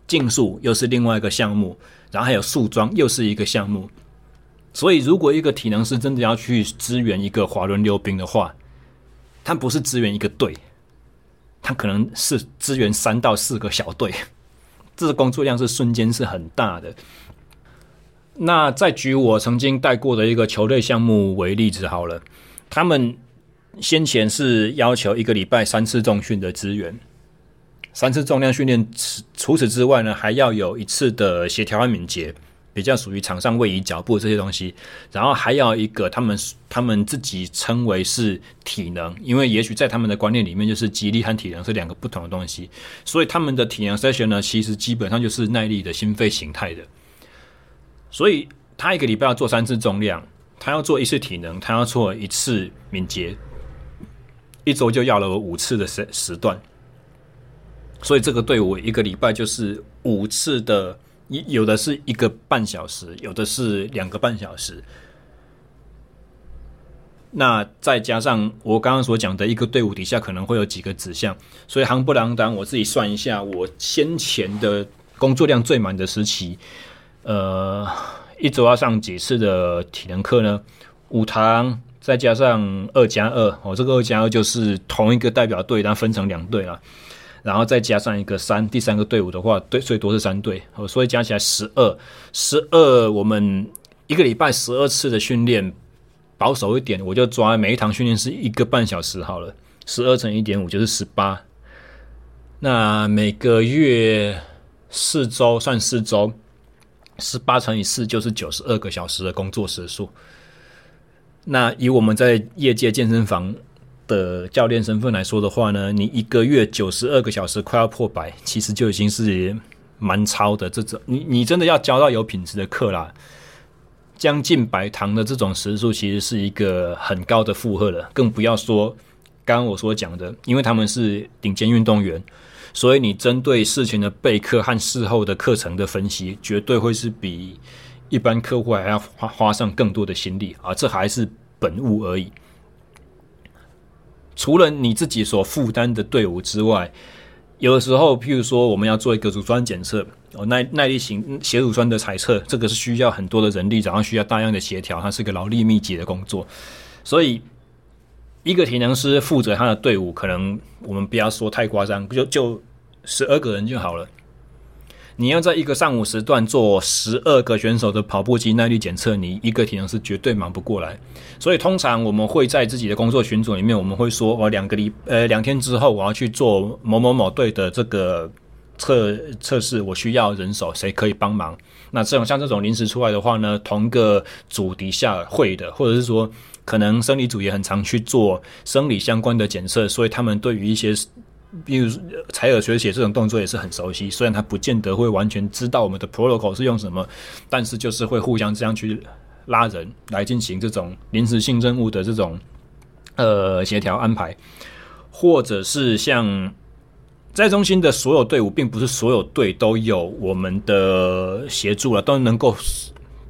竞速又是另外一个项目，然后还有树桩又是一个项目。所以如果一个体能师真的要去支援一个滑轮溜冰的话，他不是支援一个队，他可能是支援三到四个小队，这个工作量是瞬间是很大的。那再举我曾经带过的一个球队项目为例子好了，他们先前是要求一个礼拜三次重训的支援，三次重量训练，除此之外呢，还要有一次的协调和敏捷。比较属于场上位移脚步这些东西，然后还要一个他们他们自己称为是体能，因为也许在他们的观念里面，就是肌力和体能是两个不同的东西，所以他们的体能 session 呢，其实基本上就是耐力的心肺形态的。所以他一个礼拜要做三次重量，他要做一次体能，他要做一次敏捷，一周就要了五次的时时段，所以这个队伍一个礼拜就是五次的。有的是一个半小时，有的是两个半小时。那再加上我刚刚所讲的一个队伍底下可能会有几个子项，所以夯不啷当，我自己算一下，我先前的工作量最满的时期，呃，一周要上几次的体能课呢？五堂，再加上二加二，哦，这个二加二就是同一个代表队，然后分成两队了，然后再加上一个三，第三个队伍的话，队最多是三队，所以加起来十二，十二，我们一个礼拜十二次的训练。保守一点，我就抓每一堂训练是一个半小时好了，十二乘一点五就是十八。那每个月四周算四周，十八乘以四就是九十二个小时的工作时数。那以我们在业界健身房的教练身份来说的话呢，你一个月九十二个小时快要破百，其实就已经是蛮超的。这种你你真的要教到有品质的课啦。将近百堂的这种时数，其实是一个很高的负荷了。更不要说刚刚我所讲的，因为他们是顶尖运动员，所以你针对事情的备课和事后的课程的分析，绝对会是比一般客户还要花花上更多的心力啊！这还是本务而已。除了你自己所负担的队伍之外，有的时候，譬如说我们要做一个乳酸检测。哦，耐耐力型血乳酸的采测，这个是需要很多的人力，然后需要大量的协调，它是个劳力密集的工作。所以，一个体能师负责他的队伍，可能我们不要说太夸张，就就十二个人就好了。你要在一个上午时段做十二个选手的跑步机耐力检测，你一个体能是绝对忙不过来。所以，通常我们会在自己的工作群组里面，我们会说，我两个礼呃两天之后，我要去做某某某队的这个。测测试，我需要人手，谁可以帮忙？那这种像这种临时出来的话呢，同个组底下会的，或者是说，可能生理组也很常去做生理相关的检测，所以他们对于一些，比如采耳学写这种动作也是很熟悉。虽然他不见得会完全知道我们的 protocol 是用什么，但是就是会互相这样去拉人来进行这种临时性任务的这种呃协调安排，或者是像。在中心的所有队伍，并不是所有队都有我们的协助了，都能够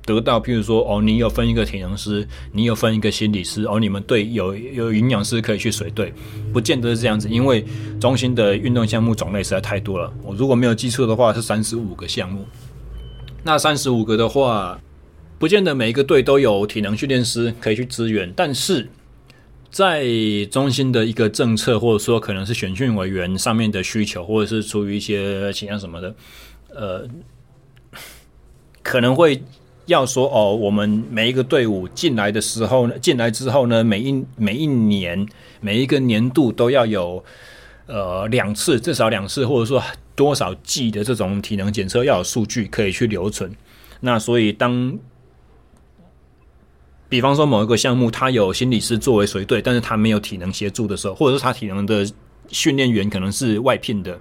得到。譬如说，哦，你有分一个体能师，你有分一个心理师，哦，你们队有有营养师可以去随队，不见得是这样子，因为中心的运动项目种类实在太多了。我如果没有记错的话，是三十五个项目。那三十五个的话，不见得每一个队都有体能训练师可以去支援，但是。在中心的一个政策，或者说可能是选训委员上面的需求，或者是出于一些其他什么的，呃，可能会要说哦，我们每一个队伍进来的时候呢，进来之后呢，每一每一年每一个年度都要有呃两次，至少两次，或者说多少季的这种体能检测要有数据可以去留存。那所以当比方说某一个项目，他有心理师作为随队，但是他没有体能协助的时候，或者是他体能的训练员可能是外聘的，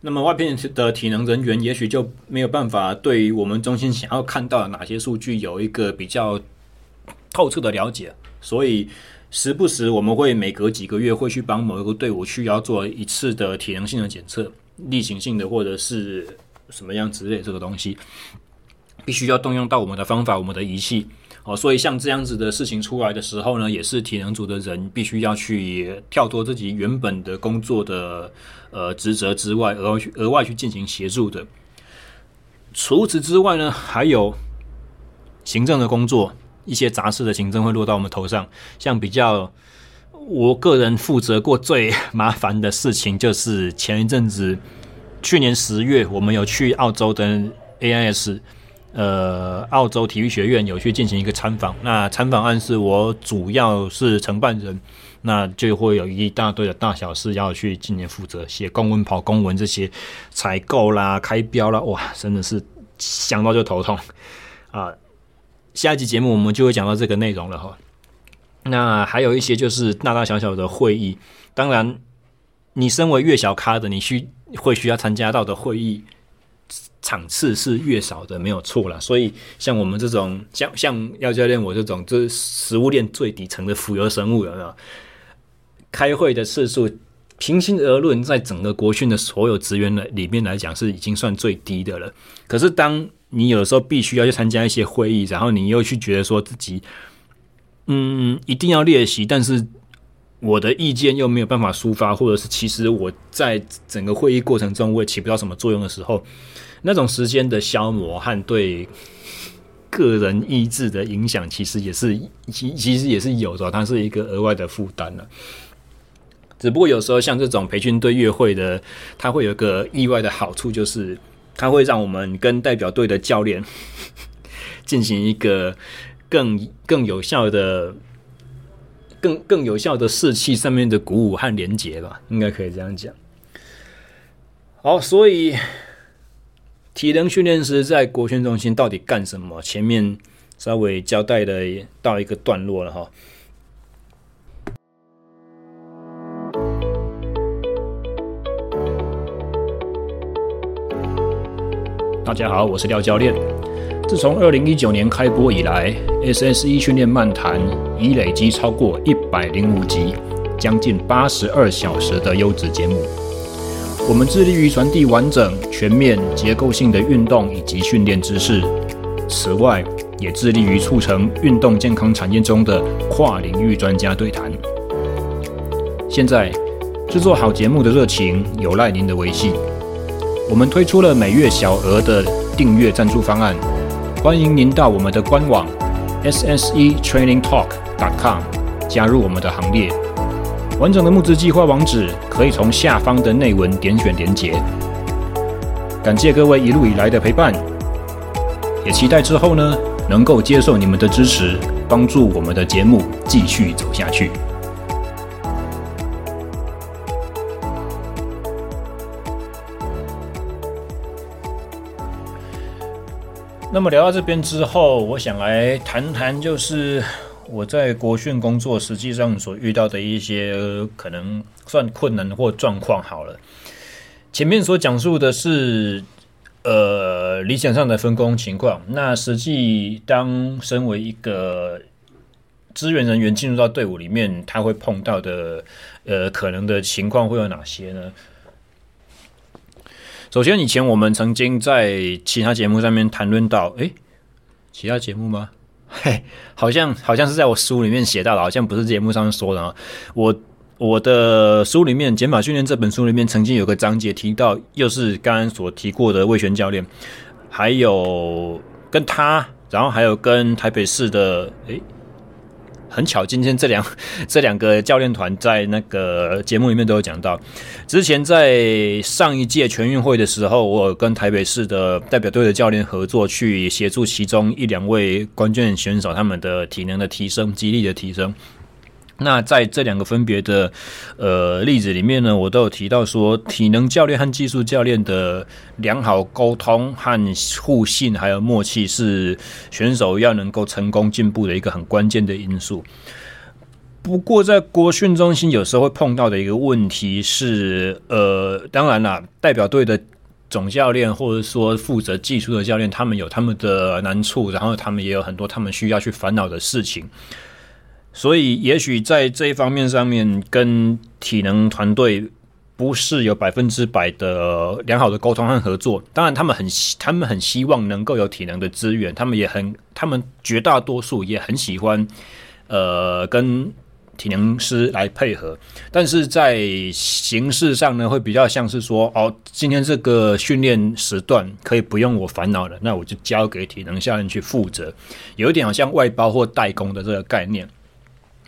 那么外聘的体能人员也许就没有办法对于我们中心想要看到哪些数据有一个比较透彻的了解，所以时不时我们会每隔几个月会去帮某一个队伍去要做一次的体能性的检测，例行性的或者是什么样之类这个东西，必须要动用到我们的方法，我们的仪器。哦，所以像这样子的事情出来的时候呢，也是体能组的人必须要去跳脱自己原本的工作的呃职责之外，额外去额外去进行协助的。除此之外呢，还有行政的工作，一些杂事的行政会落到我们头上。像比较我个人负责过最 麻烦的事情，就是前一阵子，去年十月，我们有去澳洲的 AIS。呃，澳洲体育学院有去进行一个参访，那参访案是我主要是承办人，那就会有一大堆的大小事要去进行负责，写公文、跑公文这些，采购啦、开标啦，哇，真的是想到就头痛啊！下一集节目我们就会讲到这个内容了哈。那还有一些就是大大小小的会议，当然，你身为越小咖的，你需会需要参加到的会议。场次是越少的，没有错啦。所以像我们这种，像像廖教练我这种，就是食物链最底层的浮游生物，有没有？开会的次数，平心而论，在整个国训的所有职员的里面来讲，是已经算最低的了。可是当你有时候必须要去参加一些会议，然后你又去觉得说自己嗯，一定要练习，但是我的意见又没有办法抒发，或者是其实我在整个会议过程中我也起不到什么作用的时候，那种时间的消磨和对个人意志的影响，其实也是其其实也是有的，它是一个额外的负担了。只不过有时候像这种培训队月会的，它会有个意外的好处，就是它会让我们跟代表队的教练进行一个。更更有效的、更更有效的士气上面的鼓舞和连结吧，应该可以这样讲。好，所以体能训练师在国训中心到底干什么？前面稍微交代的到一个段落了哈。大家好，我是廖教练。自从二零一九年开播以来，SSE 训练漫谈已累积超过一百零五集，将近八十二小时的优质节目。我们致力于传递完整、全面、结构性的运动以及训练知识。此外，也致力于促成运动健康产业中的跨领域专家对谈。现在，制作好节目的热情有赖您的维系。我们推出了每月小额的订阅赞助方案。欢迎您到我们的官网 ssetrainingtalk.com 加入我们的行列。完整的募资计划网址可以从下方的内文点选连结。感谢各位一路以来的陪伴，也期待之后呢能够接受你们的支持，帮助我们的节目继续走下去。那么聊到这边之后，我想来谈谈，就是我在国训工作实际上所遇到的一些可能算困难或状况。好了，前面所讲述的是呃理想上的分工情况，那实际当身为一个支援人员进入到队伍里面，他会碰到的呃可能的情况会有哪些呢？首先，以前我们曾经在其他节目上面谈论到，诶，其他节目吗？嘿，好像好像是在我书里面写到的，好像不是节目上面说的啊。我我的书里面《减法训练》这本书里面曾经有个章节提到，又是刚刚所提过的魏璇教练，还有跟他，然后还有跟台北市的，诶。很巧，今天这两 这两个教练团在那个节目里面都有讲到。之前在上一届全运会的时候，我有跟台北市的代表队的教练合作，去协助其中一两位关键选手他们的体能的提升、肌力的提升。那在这两个分别的呃例子里面呢，我都有提到说，体能教练和技术教练的良好沟通和互信，还有默契，是选手要能够成功进步的一个很关键的因素。不过，在国训中心有时候会碰到的一个问题是，呃，当然啦，代表队的总教练或者说负责技术的教练，他们有他们的难处，然后他们也有很多他们需要去烦恼的事情。所以，也许在这一方面上面，跟体能团队不是有百分之百的良好的沟通和合作。当然，他们很他们很希望能够有体能的资源，他们也很，他们绝大多数也很喜欢，呃，跟体能师来配合。但是在形式上呢，会比较像是说，哦，今天这个训练时段可以不用我烦恼了，那我就交给体能教练去负责，有一点好像外包或代工的这个概念。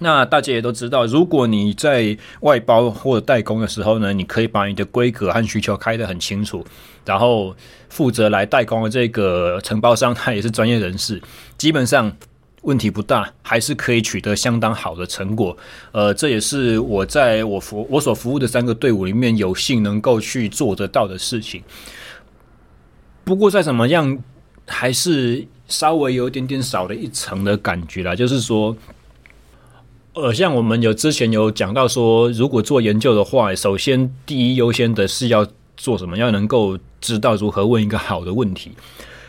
那大家也都知道，如果你在外包或者代工的时候呢，你可以把你的规格和需求开得很清楚，然后负责来代工的这个承包商他也是专业人士，基本上问题不大，还是可以取得相当好的成果。呃，这也是我在我服我所服务的三个队伍里面有幸能够去做得到的事情。不过再怎么样，还是稍微有一点点少了一层的感觉啦，就是说。呃，像我们有之前有讲到说，如果做研究的话，首先第一优先的是要做什么？要能够知道如何问一个好的问题。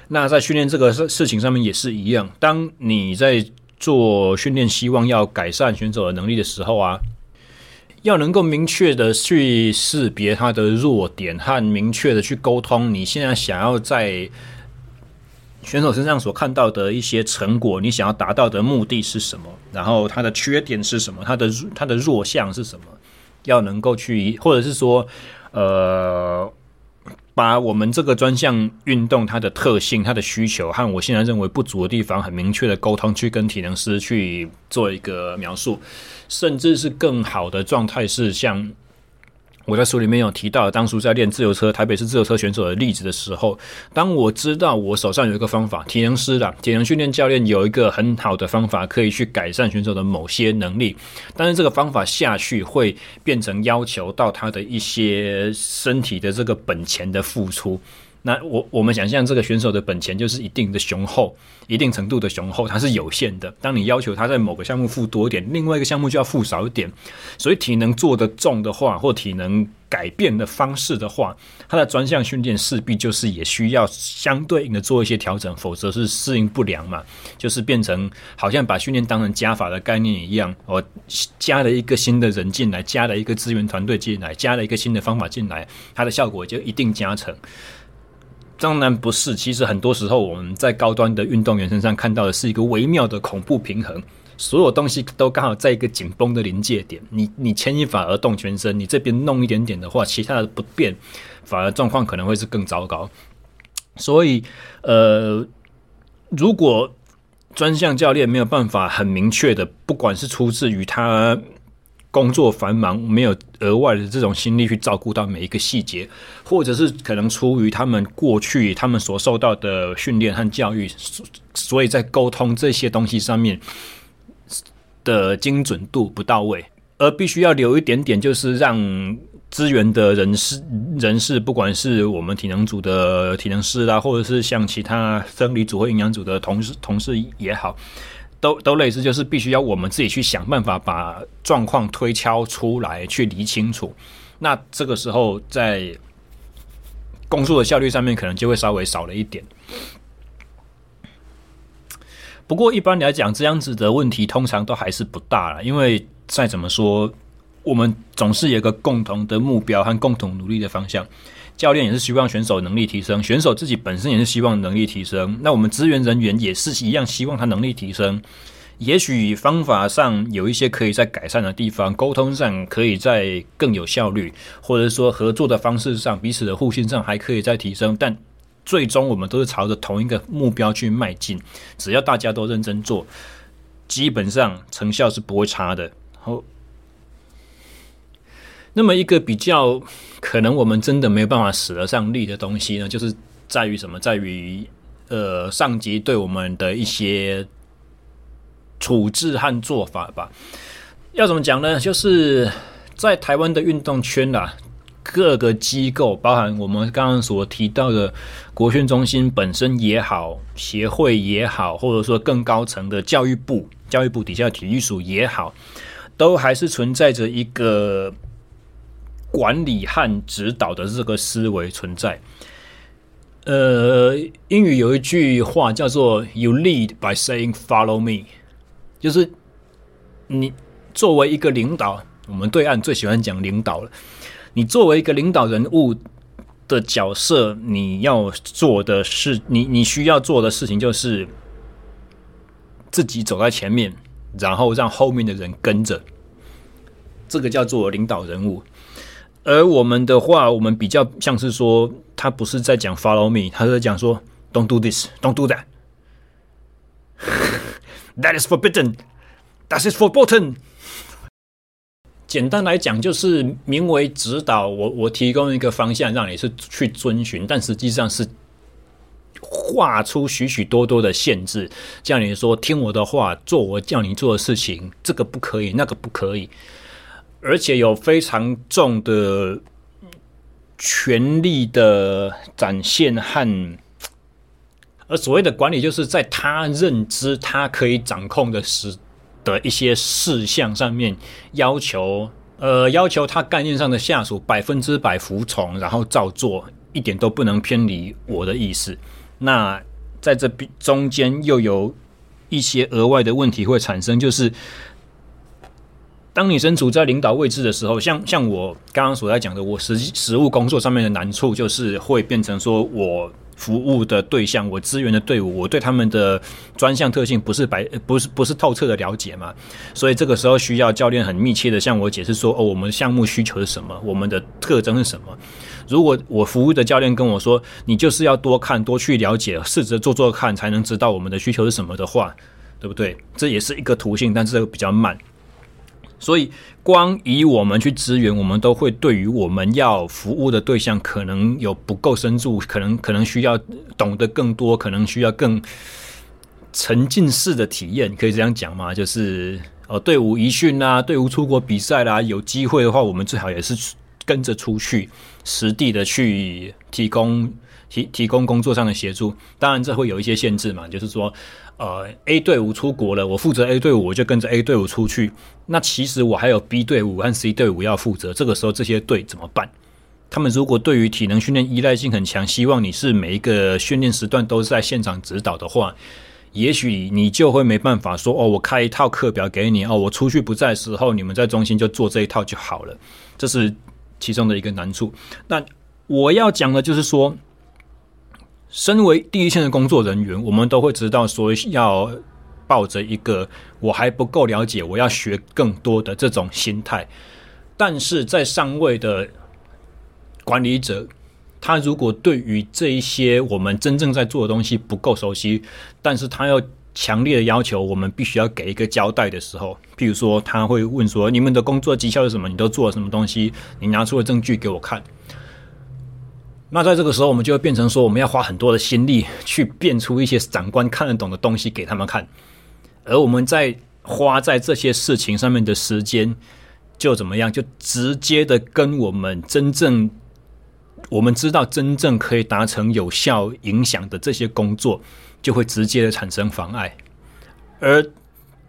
那在训练这个事事情上面也是一样。当你在做训练，希望要改善选手的能力的时候啊，要能够明确的去识别他的弱点，和明确的去沟通你现在想要在选手身上所看到的一些成果，你想要达到的目的是什么？然后他的缺点是什么？他的他的弱项是什么？要能够去，或者是说，呃。把我们这个专项运动它的特性、它的需求和我现在认为不足的地方，很明确的沟通，去跟体能师去做一个描述，甚至是更好的状态是像。我在书里面有提到，当初在练自由车，台北市自由车选手的例子的时候，当我知道我手上有一个方法，体能师啦，体能训练教练有一个很好的方法，可以去改善选手的某些能力，但是这个方法下去会变成要求到他的一些身体的这个本钱的付出。那我我们想象这个选手的本钱就是一定的雄厚，一定程度的雄厚，它是有限的。当你要求他在某个项目付多一点，另外一个项目就要付少一点。所以体能做得重的话，或体能改变的方式的话，他的专项训练势必就是也需要相对应的做一些调整，否则是适应不良嘛。就是变成好像把训练当成加法的概念一样，我加了一个新的人进来，加了一个资源团队进来，加了一个新的方法进来，它的效果就一定加成。当然不是，其实很多时候我们在高端的运动员身上看到的是一个微妙的恐怖平衡，所有东西都刚好在一个紧绷的临界点。你你牵一发而动全身，你这边弄一点点的话，其他的不变，反而状况可能会是更糟糕。所以，呃，如果专项教练没有办法很明确的，不管是出自于他。工作繁忙，没有额外的这种心力去照顾到每一个细节，或者是可能出于他们过去他们所受到的训练和教育，所以在沟通这些东西上面的精准度不到位，而必须要留一点点，就是让资源的人士人士，不管是我们体能组的体能师啦，或者是像其他生理组或营养组的同事同事也好。都都类似，就是必须要我们自己去想办法把状况推敲出来，去理清楚。那这个时候在工作的效率上面，可能就会稍微少了一点。不过一般来讲，这样子的问题通常都还是不大了，因为再怎么说，我们总是有个共同的目标和共同努力的方向。教练也是希望选手能力提升，选手自己本身也是希望能力提升。那我们支援人员也是一样，希望他能力提升。也许方法上有一些可以在改善的地方，沟通上可以在更有效率，或者说合作的方式上，彼此的互信上还可以再提升。但最终我们都是朝着同一个目标去迈进。只要大家都认真做，基本上成效是不会差的。好。那么一个比较可能我们真的没有办法使得上力的东西呢，就是在于什么？在于呃上级对我们的一些处置和做法吧。要怎么讲呢？就是在台湾的运动圈啦，各个机构，包含我们刚刚所提到的国训中心本身也好，协会也好，或者说更高层的教育部，教育部底下体育署也好，都还是存在着一个。管理和指导的这个思维存在。呃，英语有一句话叫做 “You lead by saying follow me”，就是你作为一个领导，我们对岸最喜欢讲领导了。你作为一个领导人物的角色，你要做的事，你你需要做的事情就是自己走在前面，然后让后面的人跟着。这个叫做领导人物。而我们的话，我们比较像是说，他不是在讲 follow me，他是在讲说 don't do this，don't do that，that is forbidden，that is forbidden。简单来讲，就是名为指导，我我提供一个方向让你是去遵循，但实际上是画出许许多多的限制，叫你说听我的话，做我叫你做的事情，这个不可以，那个不可以。而且有非常重的权力的展现和，而所谓的管理，就是在他认知他可以掌控的事的一些事项上面，要求呃要求他概念上的下属百分之百服从，然后照做，一点都不能偏离我的意思。那在这中间又有一些额外的问题会产生，就是。当你身处在领导位置的时候，像像我刚刚所在讲的，我实实务工作上面的难处就是会变成说我服务的对象，我支援的队伍，我对他们的专项特性不是白不是不是透彻的了解嘛，所以这个时候需要教练很密切的向我解释说，哦，我们项目需求是什么，我们的特征是什么。如果我服务的教练跟我说，你就是要多看多去了解，试着做做看，才能知道我们的需求是什么的话，对不对？这也是一个途径，但是这个比较慢。所以，光以我们去支援，我们都会对于我们要服务的对象，可能有不够深入，可能可能需要懂得更多，可能需要更沉浸式的体验，可以这样讲吗？就是呃，队伍移训啊，队伍出国比赛啦，有机会的话，我们最好也是跟着出去，实地的去提供提提供工作上的协助。当然，这会有一些限制嘛，就是说。呃，A 队伍出国了，我负责 A 队伍，我就跟着 A 队伍出去。那其实我还有 B 队伍和 C 队伍要负责。这个时候，这些队怎么办？他们如果对于体能训练依赖性很强，希望你是每一个训练时段都是在现场指导的话，也许你就会没办法说哦，我开一套课表给你哦，我出去不在时候，你们在中心就做这一套就好了。这是其中的一个难处。那我要讲的就是说。身为第一线的工作人员，我们都会知道说要抱着一个我还不够了解，我要学更多的这种心态。但是在上位的管理者，他如果对于这一些我们真正在做的东西不够熟悉，但是他要强烈的要求我们必须要给一个交代的时候，譬如说他会问说：“你们的工作绩效是什么？你都做了什么东西？你拿出了证据给我看。”那在这个时候，我们就会变成说，我们要花很多的心力去变出一些长官看得懂的东西给他们看，而我们在花在这些事情上面的时间，就怎么样？就直接的跟我们真正我们知道真正可以达成有效影响的这些工作，就会直接的产生妨碍。而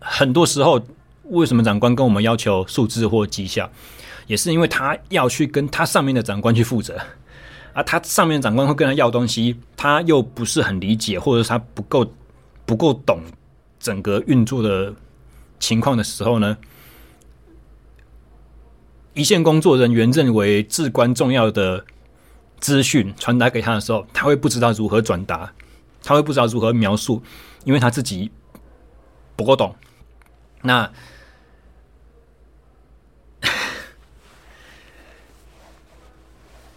很多时候，为什么长官跟我们要求数字或绩效，也是因为他要去跟他上面的长官去负责。啊，他上面长官会跟他要东西，他又不是很理解，或者是他不够不够懂整个运作的情况的时候呢，一线工作人员认为至关重要的资讯传达给他的时候，他会不知道如何转达，他会不知道如何描述，因为他自己不够懂。那，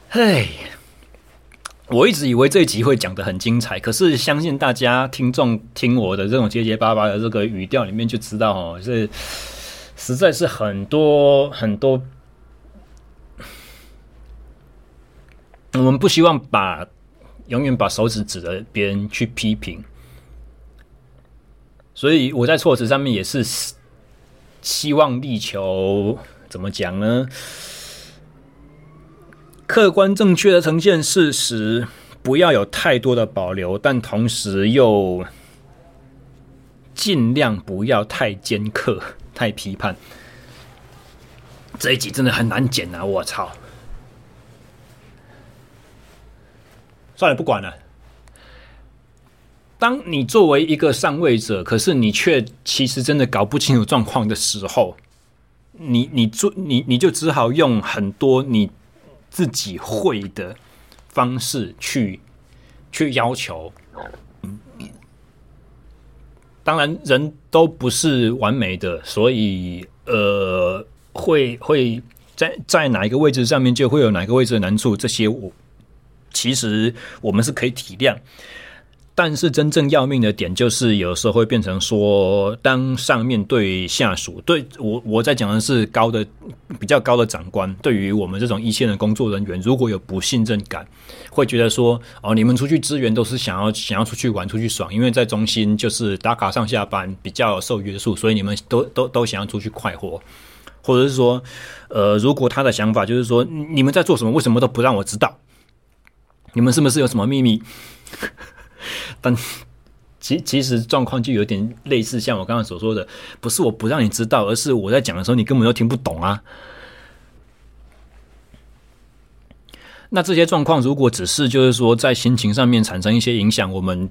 嘿。我一直以为这一集会讲得很精彩，可是相信大家听众听我的这种结结巴巴的这个语调里面就知道哦，这实在是很多很多。我们不希望把永远把手指指着别人去批评，所以我在措辞上面也是希望力求怎么讲呢？客观正确的呈现事实，不要有太多的保留，但同时又尽量不要太尖刻、太批判。这一集真的很难剪啊！我操！算了，不管了。当你作为一个上位者，可是你却其实真的搞不清楚状况的时候，你你做你你就只好用很多你。自己会的方式去去要求，当然人都不是完美的，所以呃，会会在在哪一个位置上面就会有哪个位置的难处，这些我其实我们是可以体谅。但是真正要命的点，就是有时候会变成说，当上面对下属，对我我在讲的是高的比较高的长官，对于我们这种一线的工作人员，如果有不信任感，会觉得说，哦，你们出去支援都是想要想要出去玩、出去爽，因为在中心就是打卡上下班比较受约束，所以你们都都都想要出去快活，或者是说，呃，如果他的想法就是说，你们在做什么，为什么都不让我知道？你们是不是有什么秘密？但其其实状况就有点类似，像我刚刚所说的，不是我不让你知道，而是我在讲的时候，你根本就听不懂啊。那这些状况如果只是就是说在心情上面产生一些影响，我们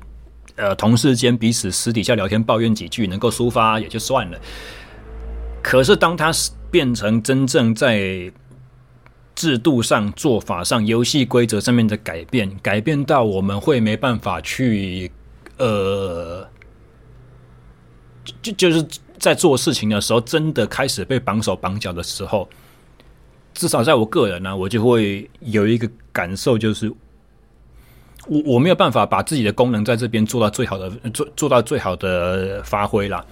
呃同事间彼此私底下聊天抱怨几句，能够抒发也就算了。可是当他变成真正在制度上、做法上、游戏规则上面的改变，改变到我们会没办法去，呃，就就是在做事情的时候，真的开始被绑手绑脚的时候，至少在我个人呢、我就会有一个感受，就是我我没有办法把自己的功能在这边做到最好的，做做到最好的发挥了。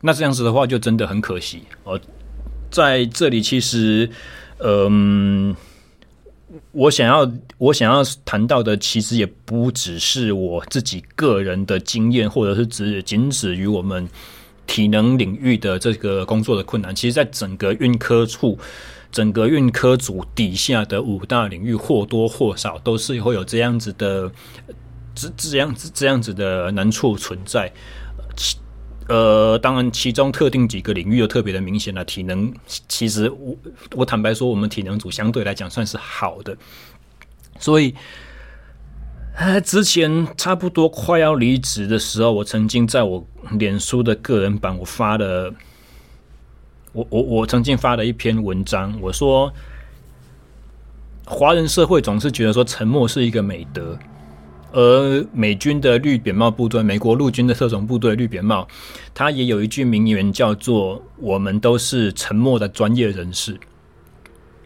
那这样子的话，就真的很可惜哦。在这里，其实，嗯，我想要我想要谈到的，其实也不只是我自己个人的经验，或者是只仅止于我们体能领域的这个工作的困难。其实，在整个运科处、整个运科组底下的五大领域，或多或少都是会有这样子的这这样子这样子的难处存在。呃，当然，其中特定几个领域又特别的明显了。体能，其实我我坦白说，我们体能组相对来讲算是好的。所以，呃，之前差不多快要离职的时候，我曾经在我脸书的个人版，我发了，我我我曾经发了一篇文章，我说，华人社会总是觉得说沉默是一个美德。而美军的绿扁帽部队，美国陆军的特种部队绿扁帽，他也有一句名言叫做：“我们都是沉默的专业人士。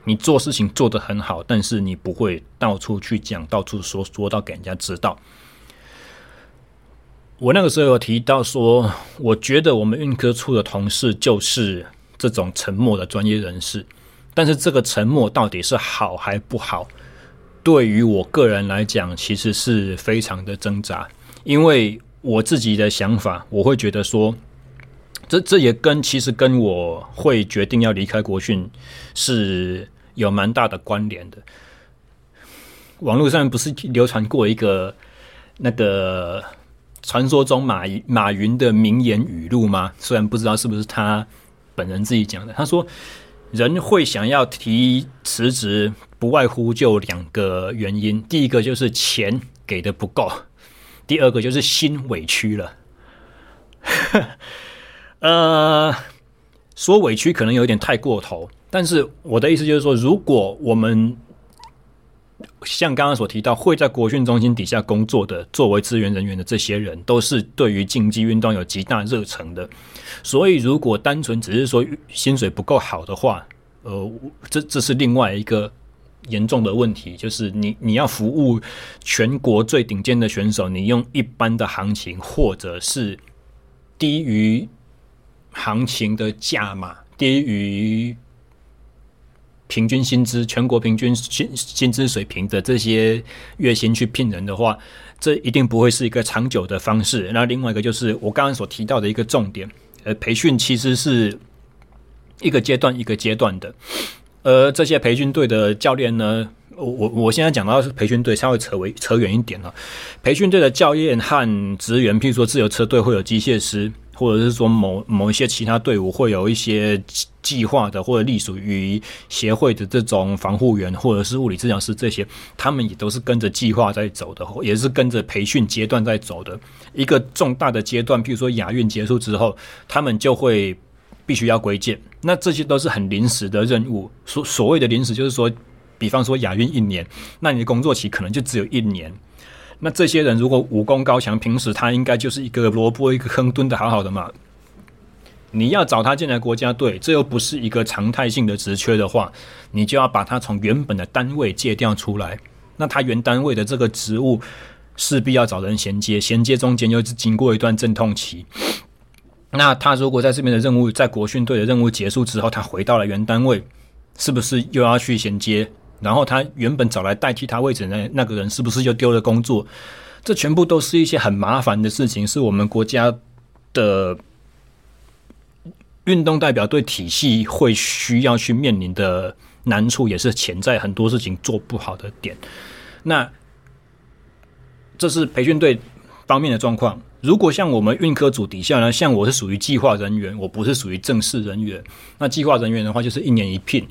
你做事情做得很好，但是你不会到处去讲，到处说，说到给人家知道。”我那个时候有提到说，我觉得我们运科处的同事就是这种沉默的专业人士，但是这个沉默到底是好还不好？对于我个人来讲，其实是非常的挣扎，因为我自己的想法，我会觉得说，这这也跟其实跟我会决定要离开国训是有蛮大的关联的。网络上不是流传过一个那个传说中马马云的名言语录吗？虽然不知道是不是他本人自己讲的，他说。人会想要提辞职，不外乎就两个原因：第一个就是钱给的不够，第二个就是心委屈了。呃，说委屈可能有点太过头，但是我的意思就是说，如果我们像刚刚所提到，会在国训中心底下工作的，作为支援人员的这些人，都是对于竞技运动有极大热忱的。所以，如果单纯只是说薪水不够好的话，呃，这这是另外一个严重的问题，就是你你要服务全国最顶尖的选手，你用一般的行情或者是低于行情的价码，低于。平均薪资，全国平均薪薪资水平的这些月薪去聘人的话，这一定不会是一个长久的方式。那另外一个就是我刚刚所提到的一个重点，呃，培训其实是一个阶段一个阶段的，而这些培训队的教练呢，我我我现在讲到是培训队，稍微扯为扯远一点了。培训队的教练和职员，譬如说自由车队会有机械师。或者是说某某一些其他队伍会有一些计划的，或者隶属于协会的这种防护员，或者是物理治疗师这些，他们也都是跟着计划在走的，也是跟着培训阶段在走的。一个重大的阶段，譬如说亚运结束之后，他们就会必须要归建。那这些都是很临时的任务。所所谓的临时，就是说，比方说亚运一年，那你的工作期可能就只有一年。那这些人如果武功高强，平时他应该就是一个萝卜一个坑蹲的好好的嘛。你要找他进来国家队，这又不是一个常态性的职缺的话，你就要把他从原本的单位借调出来。那他原单位的这个职务势必要找人衔接，衔接中间又是经过一段阵痛期。那他如果在这边的任务，在国训队的任务结束之后，他回到了原单位，是不是又要去衔接？然后他原本找来代替他位置的那那个人，是不是就丢了工作？这全部都是一些很麻烦的事情，是我们国家的运动代表队体系会需要去面临的难处，也是潜在很多事情做不好的点。那这是培训队方面的状况。如果像我们运科组底下呢，像我是属于计划人员，我不是属于正式人员。那计划人员的话，就是一年一聘。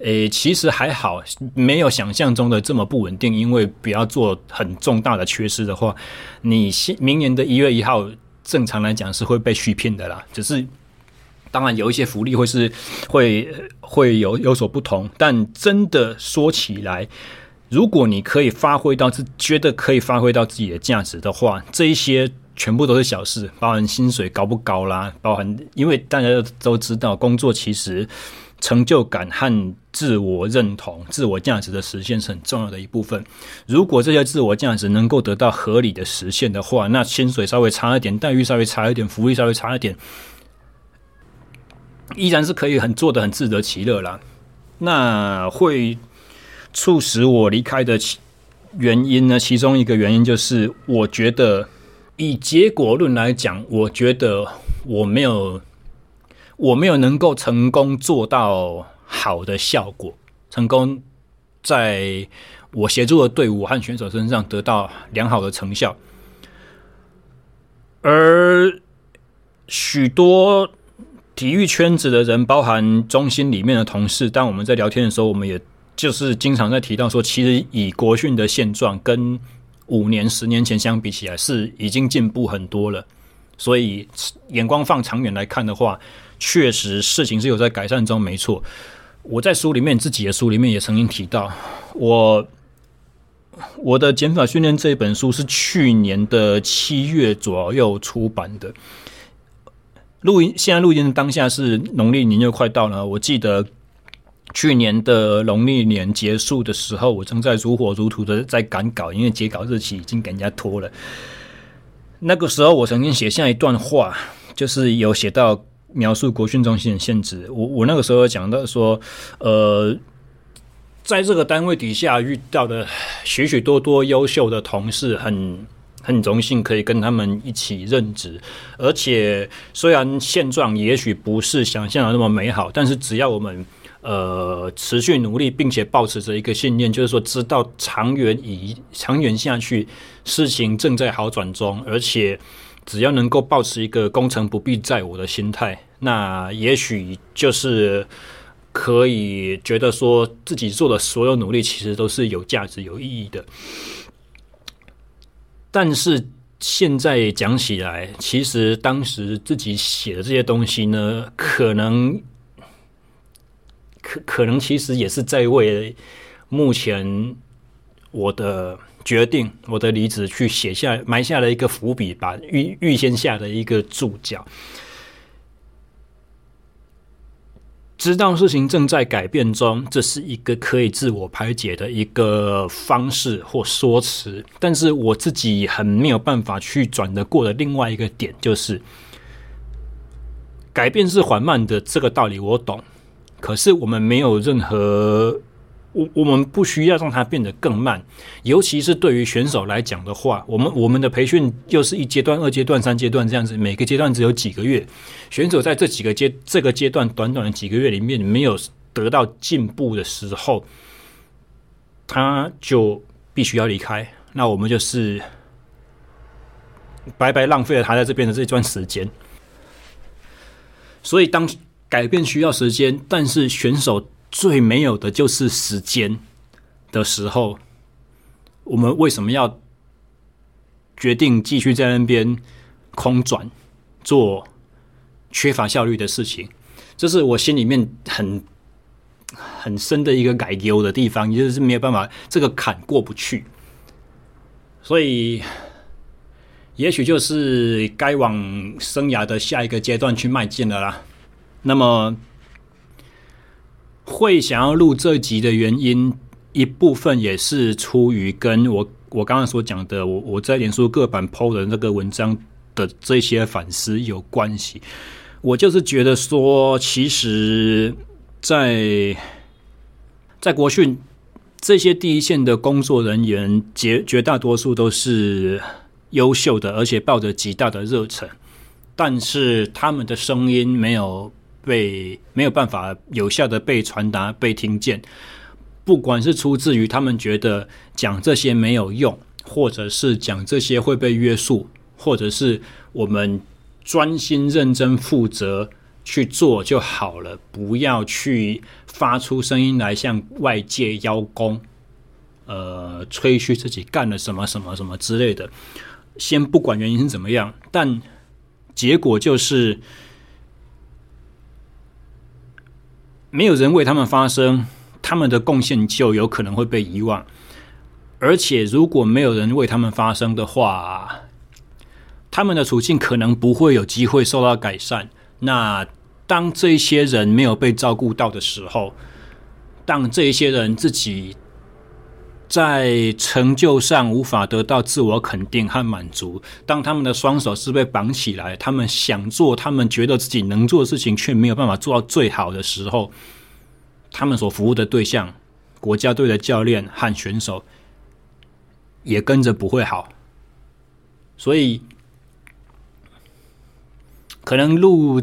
诶，其实还好，没有想象中的这么不稳定。因为不要做很重大的缺失的话，你明年的一月一号，正常来讲是会被续聘的啦。只是当然有一些福利会是会会有有所不同，但真的说起来，如果你可以发挥到自觉得可以发挥到自己的价值的话，这一些全部都是小事，包含薪水高不高啦，包含因为大家都知道工作其实。成就感和自我认同、自我价值的实现是很重要的一部分。如果这些自我价值能够得到合理的实现的话，那薪水稍微差一点，待遇稍微差一点，福利稍微差一点，依然是可以很做的很自得其乐啦。那会促使我离开的原因呢？其中一个原因就是，我觉得以结果论来讲，我觉得我没有。我没有能够成功做到好的效果，成功在我协助的队伍和选手身上得到良好的成效，而许多体育圈子的人，包含中心里面的同事，当我们在聊天的时候，我们也就是经常在提到说，其实以国训的现状跟五年、十年前相比起来，是已经进步很多了。所以眼光放长远来看的话，确实事情是有在改善中，没错。我在书里面自己的书里面也曾经提到，我我的减法训练这一本书是去年的七月左右出版的。录音现在录音的当下是农历年又快到了，我记得去年的农历年结束的时候，我正在如火如荼的在赶稿，因为截稿日期已经给人家拖了。那个时候，我曾经写下一段话，就是有写到描述国训中心的限制。我我那个时候讲到说，呃，在这个单位底下遇到的许许多多优秀的同事，很很荣幸可以跟他们一起任职。而且，虽然现状也许不是想象的那么美好，但是只要我们。呃，持续努力，并且保持着一个信念，就是说，知道长远以长远下去，事情正在好转中，而且只要能够保持一个功成不必在我的心态，那也许就是可以觉得说自己做的所有努力其实都是有价值、有意义的。但是现在讲起来，其实当时自己写的这些东西呢，可能。可可能其实也是在为目前我的决定、我的离职去写下埋下了一个伏笔，把预预先下的一个注脚。知道事情正在改变中，这是一个可以自我排解的一个方式或说辞。但是我自己很没有办法去转得过的另外一个点，就是改变是缓慢的，这个道理我懂。可是我们没有任何，我我们不需要让它变得更慢，尤其是对于选手来讲的话，我们我们的培训又是一阶段、二阶段、三阶段这样子，每个阶段只有几个月，选手在这几个阶这个阶段短短的几个月里面没有得到进步的时候，他就必须要离开，那我们就是白白浪费了他在这边的这段时间，所以当。改变需要时间，但是选手最没有的就是时间的时候，我们为什么要决定继续在那边空转，做缺乏效率的事情？这是我心里面很很深的一个改丢的地方，也就是没有办法这个坎过不去，所以也许就是该往生涯的下一个阶段去迈进了啦。那么，会想要录这集的原因，一部分也是出于跟我我刚刚所讲的，我我在脸书各版 PO 的那个文章的这些反思有关系。我就是觉得说，其实，在在国训这些第一线的工作人员，绝绝大多数都是优秀的，而且抱着极大的热忱，但是他们的声音没有。被没有办法有效的被传达、被听见，不管是出自于他们觉得讲这些没有用，或者是讲这些会被约束，或者是我们专心认真负责去做就好了，不要去发出声音来向外界邀功，呃，吹嘘自己干了什么什么什么之类的。先不管原因是怎么样，但结果就是。没有人为他们发声，他们的贡献就有可能会被遗忘。而且，如果没有人为他们发声的话，他们的处境可能不会有机会受到改善。那当这些人没有被照顾到的时候，当这些人自己在成就上无法得到自我肯定和满足，当他们的双手是被绑起来，他们想做他们觉得自己能做的事情，却没有办法做到最好的时候，他们所服务的对象，国家队的教练和选手。也跟着不会好，所以可能录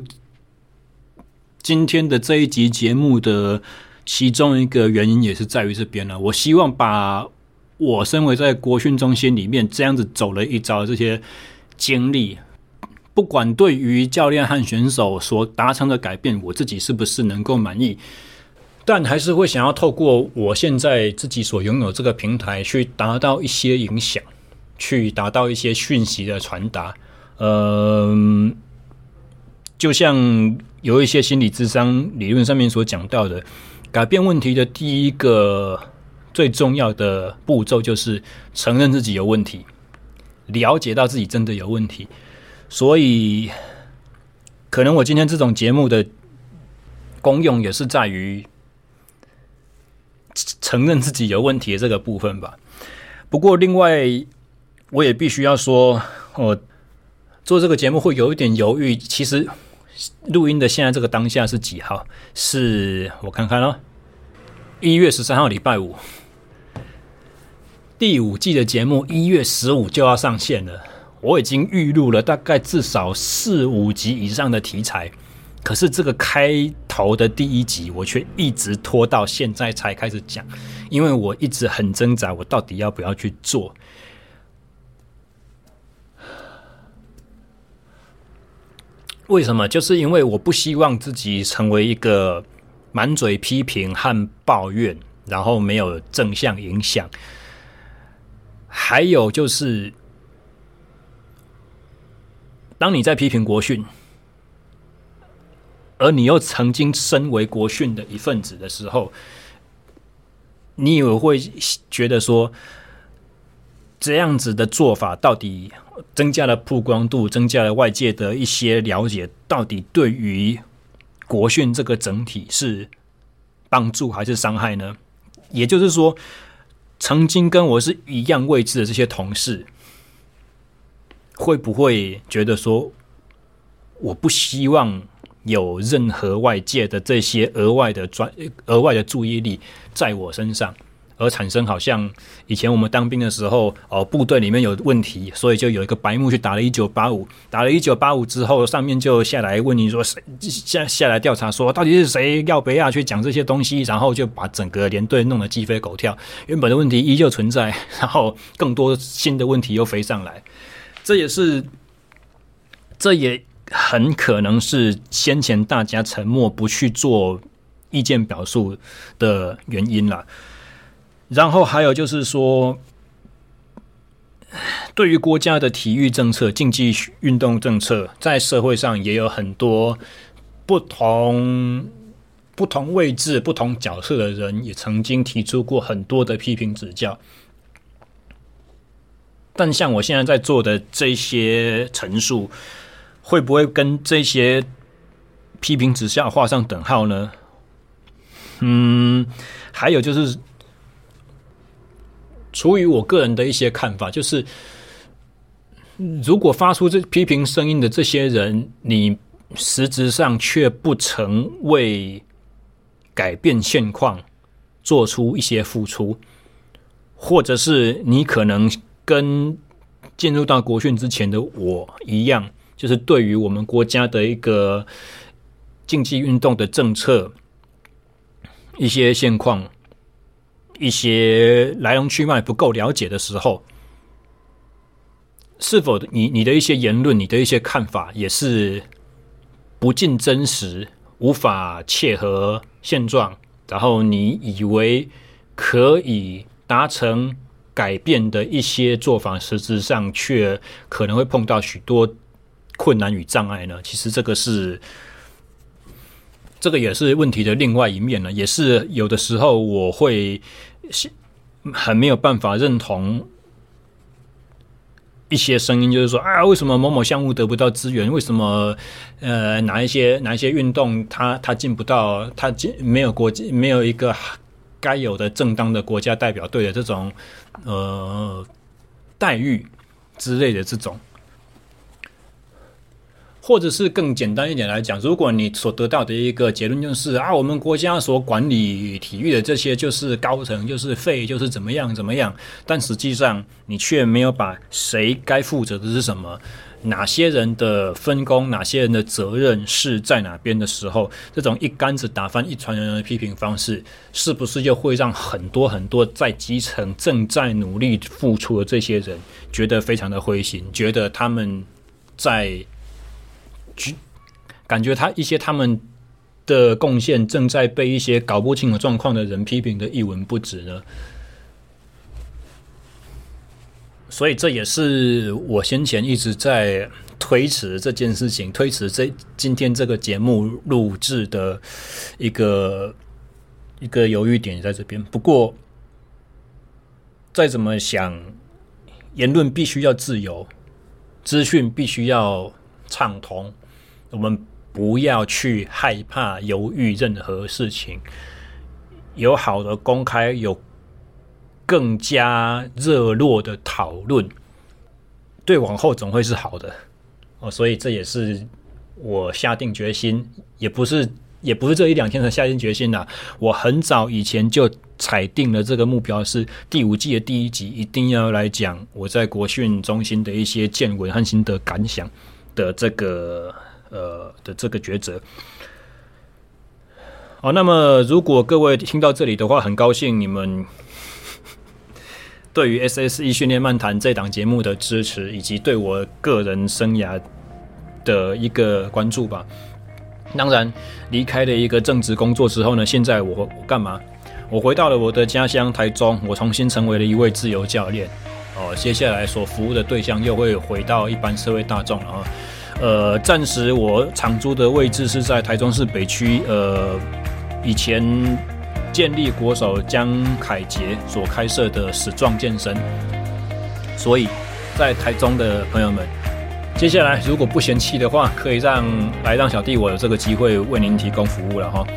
今天的这一集节目的其中一个原因也是在于这边了。我希望把我身为在国训中心里面这样子走了一遭的这些经历，不管对于教练和选手所达成的改变，我自己是不是能够满意。但还是会想要透过我现在自己所拥有这个平台，去达到一些影响，去达到一些讯息的传达。嗯、呃，就像有一些心理智商理论上面所讲到的，改变问题的第一个最重要的步骤就是承认自己有问题，了解到自己真的有问题。所以，可能我今天这种节目的功用也是在于。承认自己有问题的这个部分吧。不过，另外我也必须要说，我做这个节目会有一点犹豫。其实录音的现在这个当下是几号？是我看看哦，一月十三号，礼拜五。第五季的节目一月十五就要上线了。我已经预录了大概至少四五集以上的题材。可是这个开头的第一集，我却一直拖到现在才开始讲，因为我一直很挣扎，我到底要不要去做？为什么？就是因为我不希望自己成为一个满嘴批评和抱怨，然后没有正向影响。还有就是，当你在批评国训。而你又曾经身为国训的一份子的时候，你以为会觉得说，这样子的做法到底增加了曝光度，增加了外界的一些了解，到底对于国训这个整体是帮助还是伤害呢？也就是说，曾经跟我是一样位置的这些同事，会不会觉得说，我不希望有任何外界的这些额外的专额外的注意力在我身上，而产生好像以前我们当兵的时候，哦，部队里面有问题，所以就有一个白目去打了一九八五，打了一九八五之后，上面就下来问你说，谁下下来调查说到底是谁要不要去讲这些东西，然后就把整个连队弄得鸡飞狗跳，原本的问题依旧存在，然后更多新的问题又飞上来，这也是，这也。很可能是先前大家沉默不去做意见表述的原因了。然后还有就是说，对于国家的体育政策、竞技运动政策，在社会上也有很多不同不同位置、不同角色的人，也曾经提出过很多的批评指教。但像我现在在做的这些陈述。会不会跟这些批评指向画上等号呢？嗯，还有就是，出于我个人的一些看法，就是如果发出这批评声音的这些人，你实质上却不曾为改变现况做出一些付出，或者是你可能跟进入到国训之前的我一样。就是对于我们国家的一个竞技运动的政策、一些现况、一些来龙去脉不够了解的时候，是否你你的一些言论、你的一些看法也是不尽真实、无法切合现状，然后你以为可以达成改变的一些做法，实质上却可能会碰到许多。困难与障碍呢？其实这个是这个也是问题的另外一面呢，也是有的时候我会是很没有办法认同一些声音，就是说啊，为什么某某项目得不到资源？为什么呃哪一些哪一些运动它它进不到，它进没有国际没有一个该有的正当的国家代表队的这种呃待遇之类的这种。或者是更简单一点来讲，如果你所得到的一个结论就是啊，我们国家所管理体育的这些就是高层，就是废，就是怎么样怎么样，但实际上你却没有把谁该负责的是什么，哪些人的分工，哪些人的责任是在哪边的时候，这种一竿子打翻一船人的批评方式，是不是又会让很多很多在基层正在努力付出的这些人觉得非常的灰心，觉得他们在。感觉他一些他们的贡献正在被一些搞不清楚状况的人批评的一文不值呢，所以这也是我先前一直在推迟这件事情，推迟这今天这个节目录制的一个一个犹豫点在这边。不过再怎么想，言论必须要自由，资讯必须要畅通。我们不要去害怕犹豫任何事情，有好的公开，有更加热络的讨论，对往后总会是好的哦。所以这也是我下定决心，也不是也不是这一两天才下定决心的。我很早以前就踩定了这个目标，是第五季的第一集一定要来讲我在国训中心的一些见闻和心得感想的这个。呃的这个抉择，好，那么如果各位听到这里的话，很高兴你们对于 SSE 训练漫谈这档节目的支持，以及对我个人生涯的一个关注吧。当然，离开了一个正职工作之后呢，现在我干嘛？我回到了我的家乡台中，我重新成为了一位自由教练。哦，接下来所服务的对象又会回到一般社会大众了啊。呃，暂时我常驻的位置是在台中市北区，呃，以前建立国手江凯杰所开设的史壮健身，所以在台中的朋友们，接下来如果不嫌弃的话，可以让来让小弟我有这个机会为您提供服务了哈。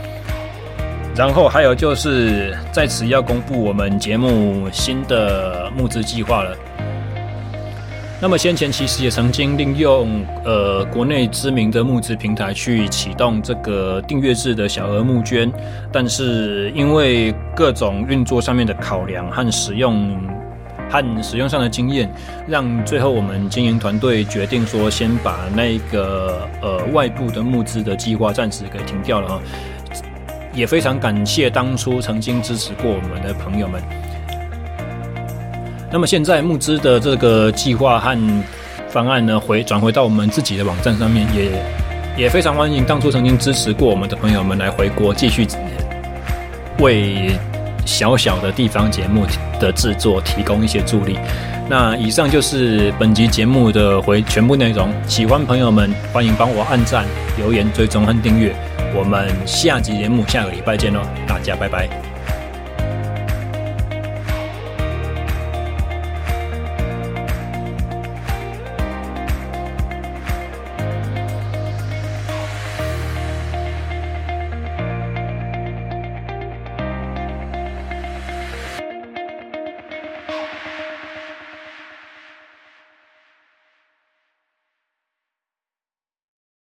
然后还有就是在此要公布我们节目新的募资计划了。那么先前其实也曾经利用呃国内知名的募资平台去启动这个订阅制的小额募捐，但是因为各种运作上面的考量和使用和使用上的经验，让最后我们经营团队决定说先把那个呃外部的募资的计划暂时给停掉了啊，也非常感谢当初曾经支持过我们的朋友们。那么现在募资的这个计划和方案呢，回转回到我们自己的网站上面，也也非常欢迎当初曾经支持过我们的朋友们来回国，继续为小小的地方节目的制作提供一些助力。那以上就是本集节目的回全部内容，喜欢朋友们欢迎帮我按赞、留言、追踪和订阅。我们下集节目下个礼拜见喽，大家拜拜。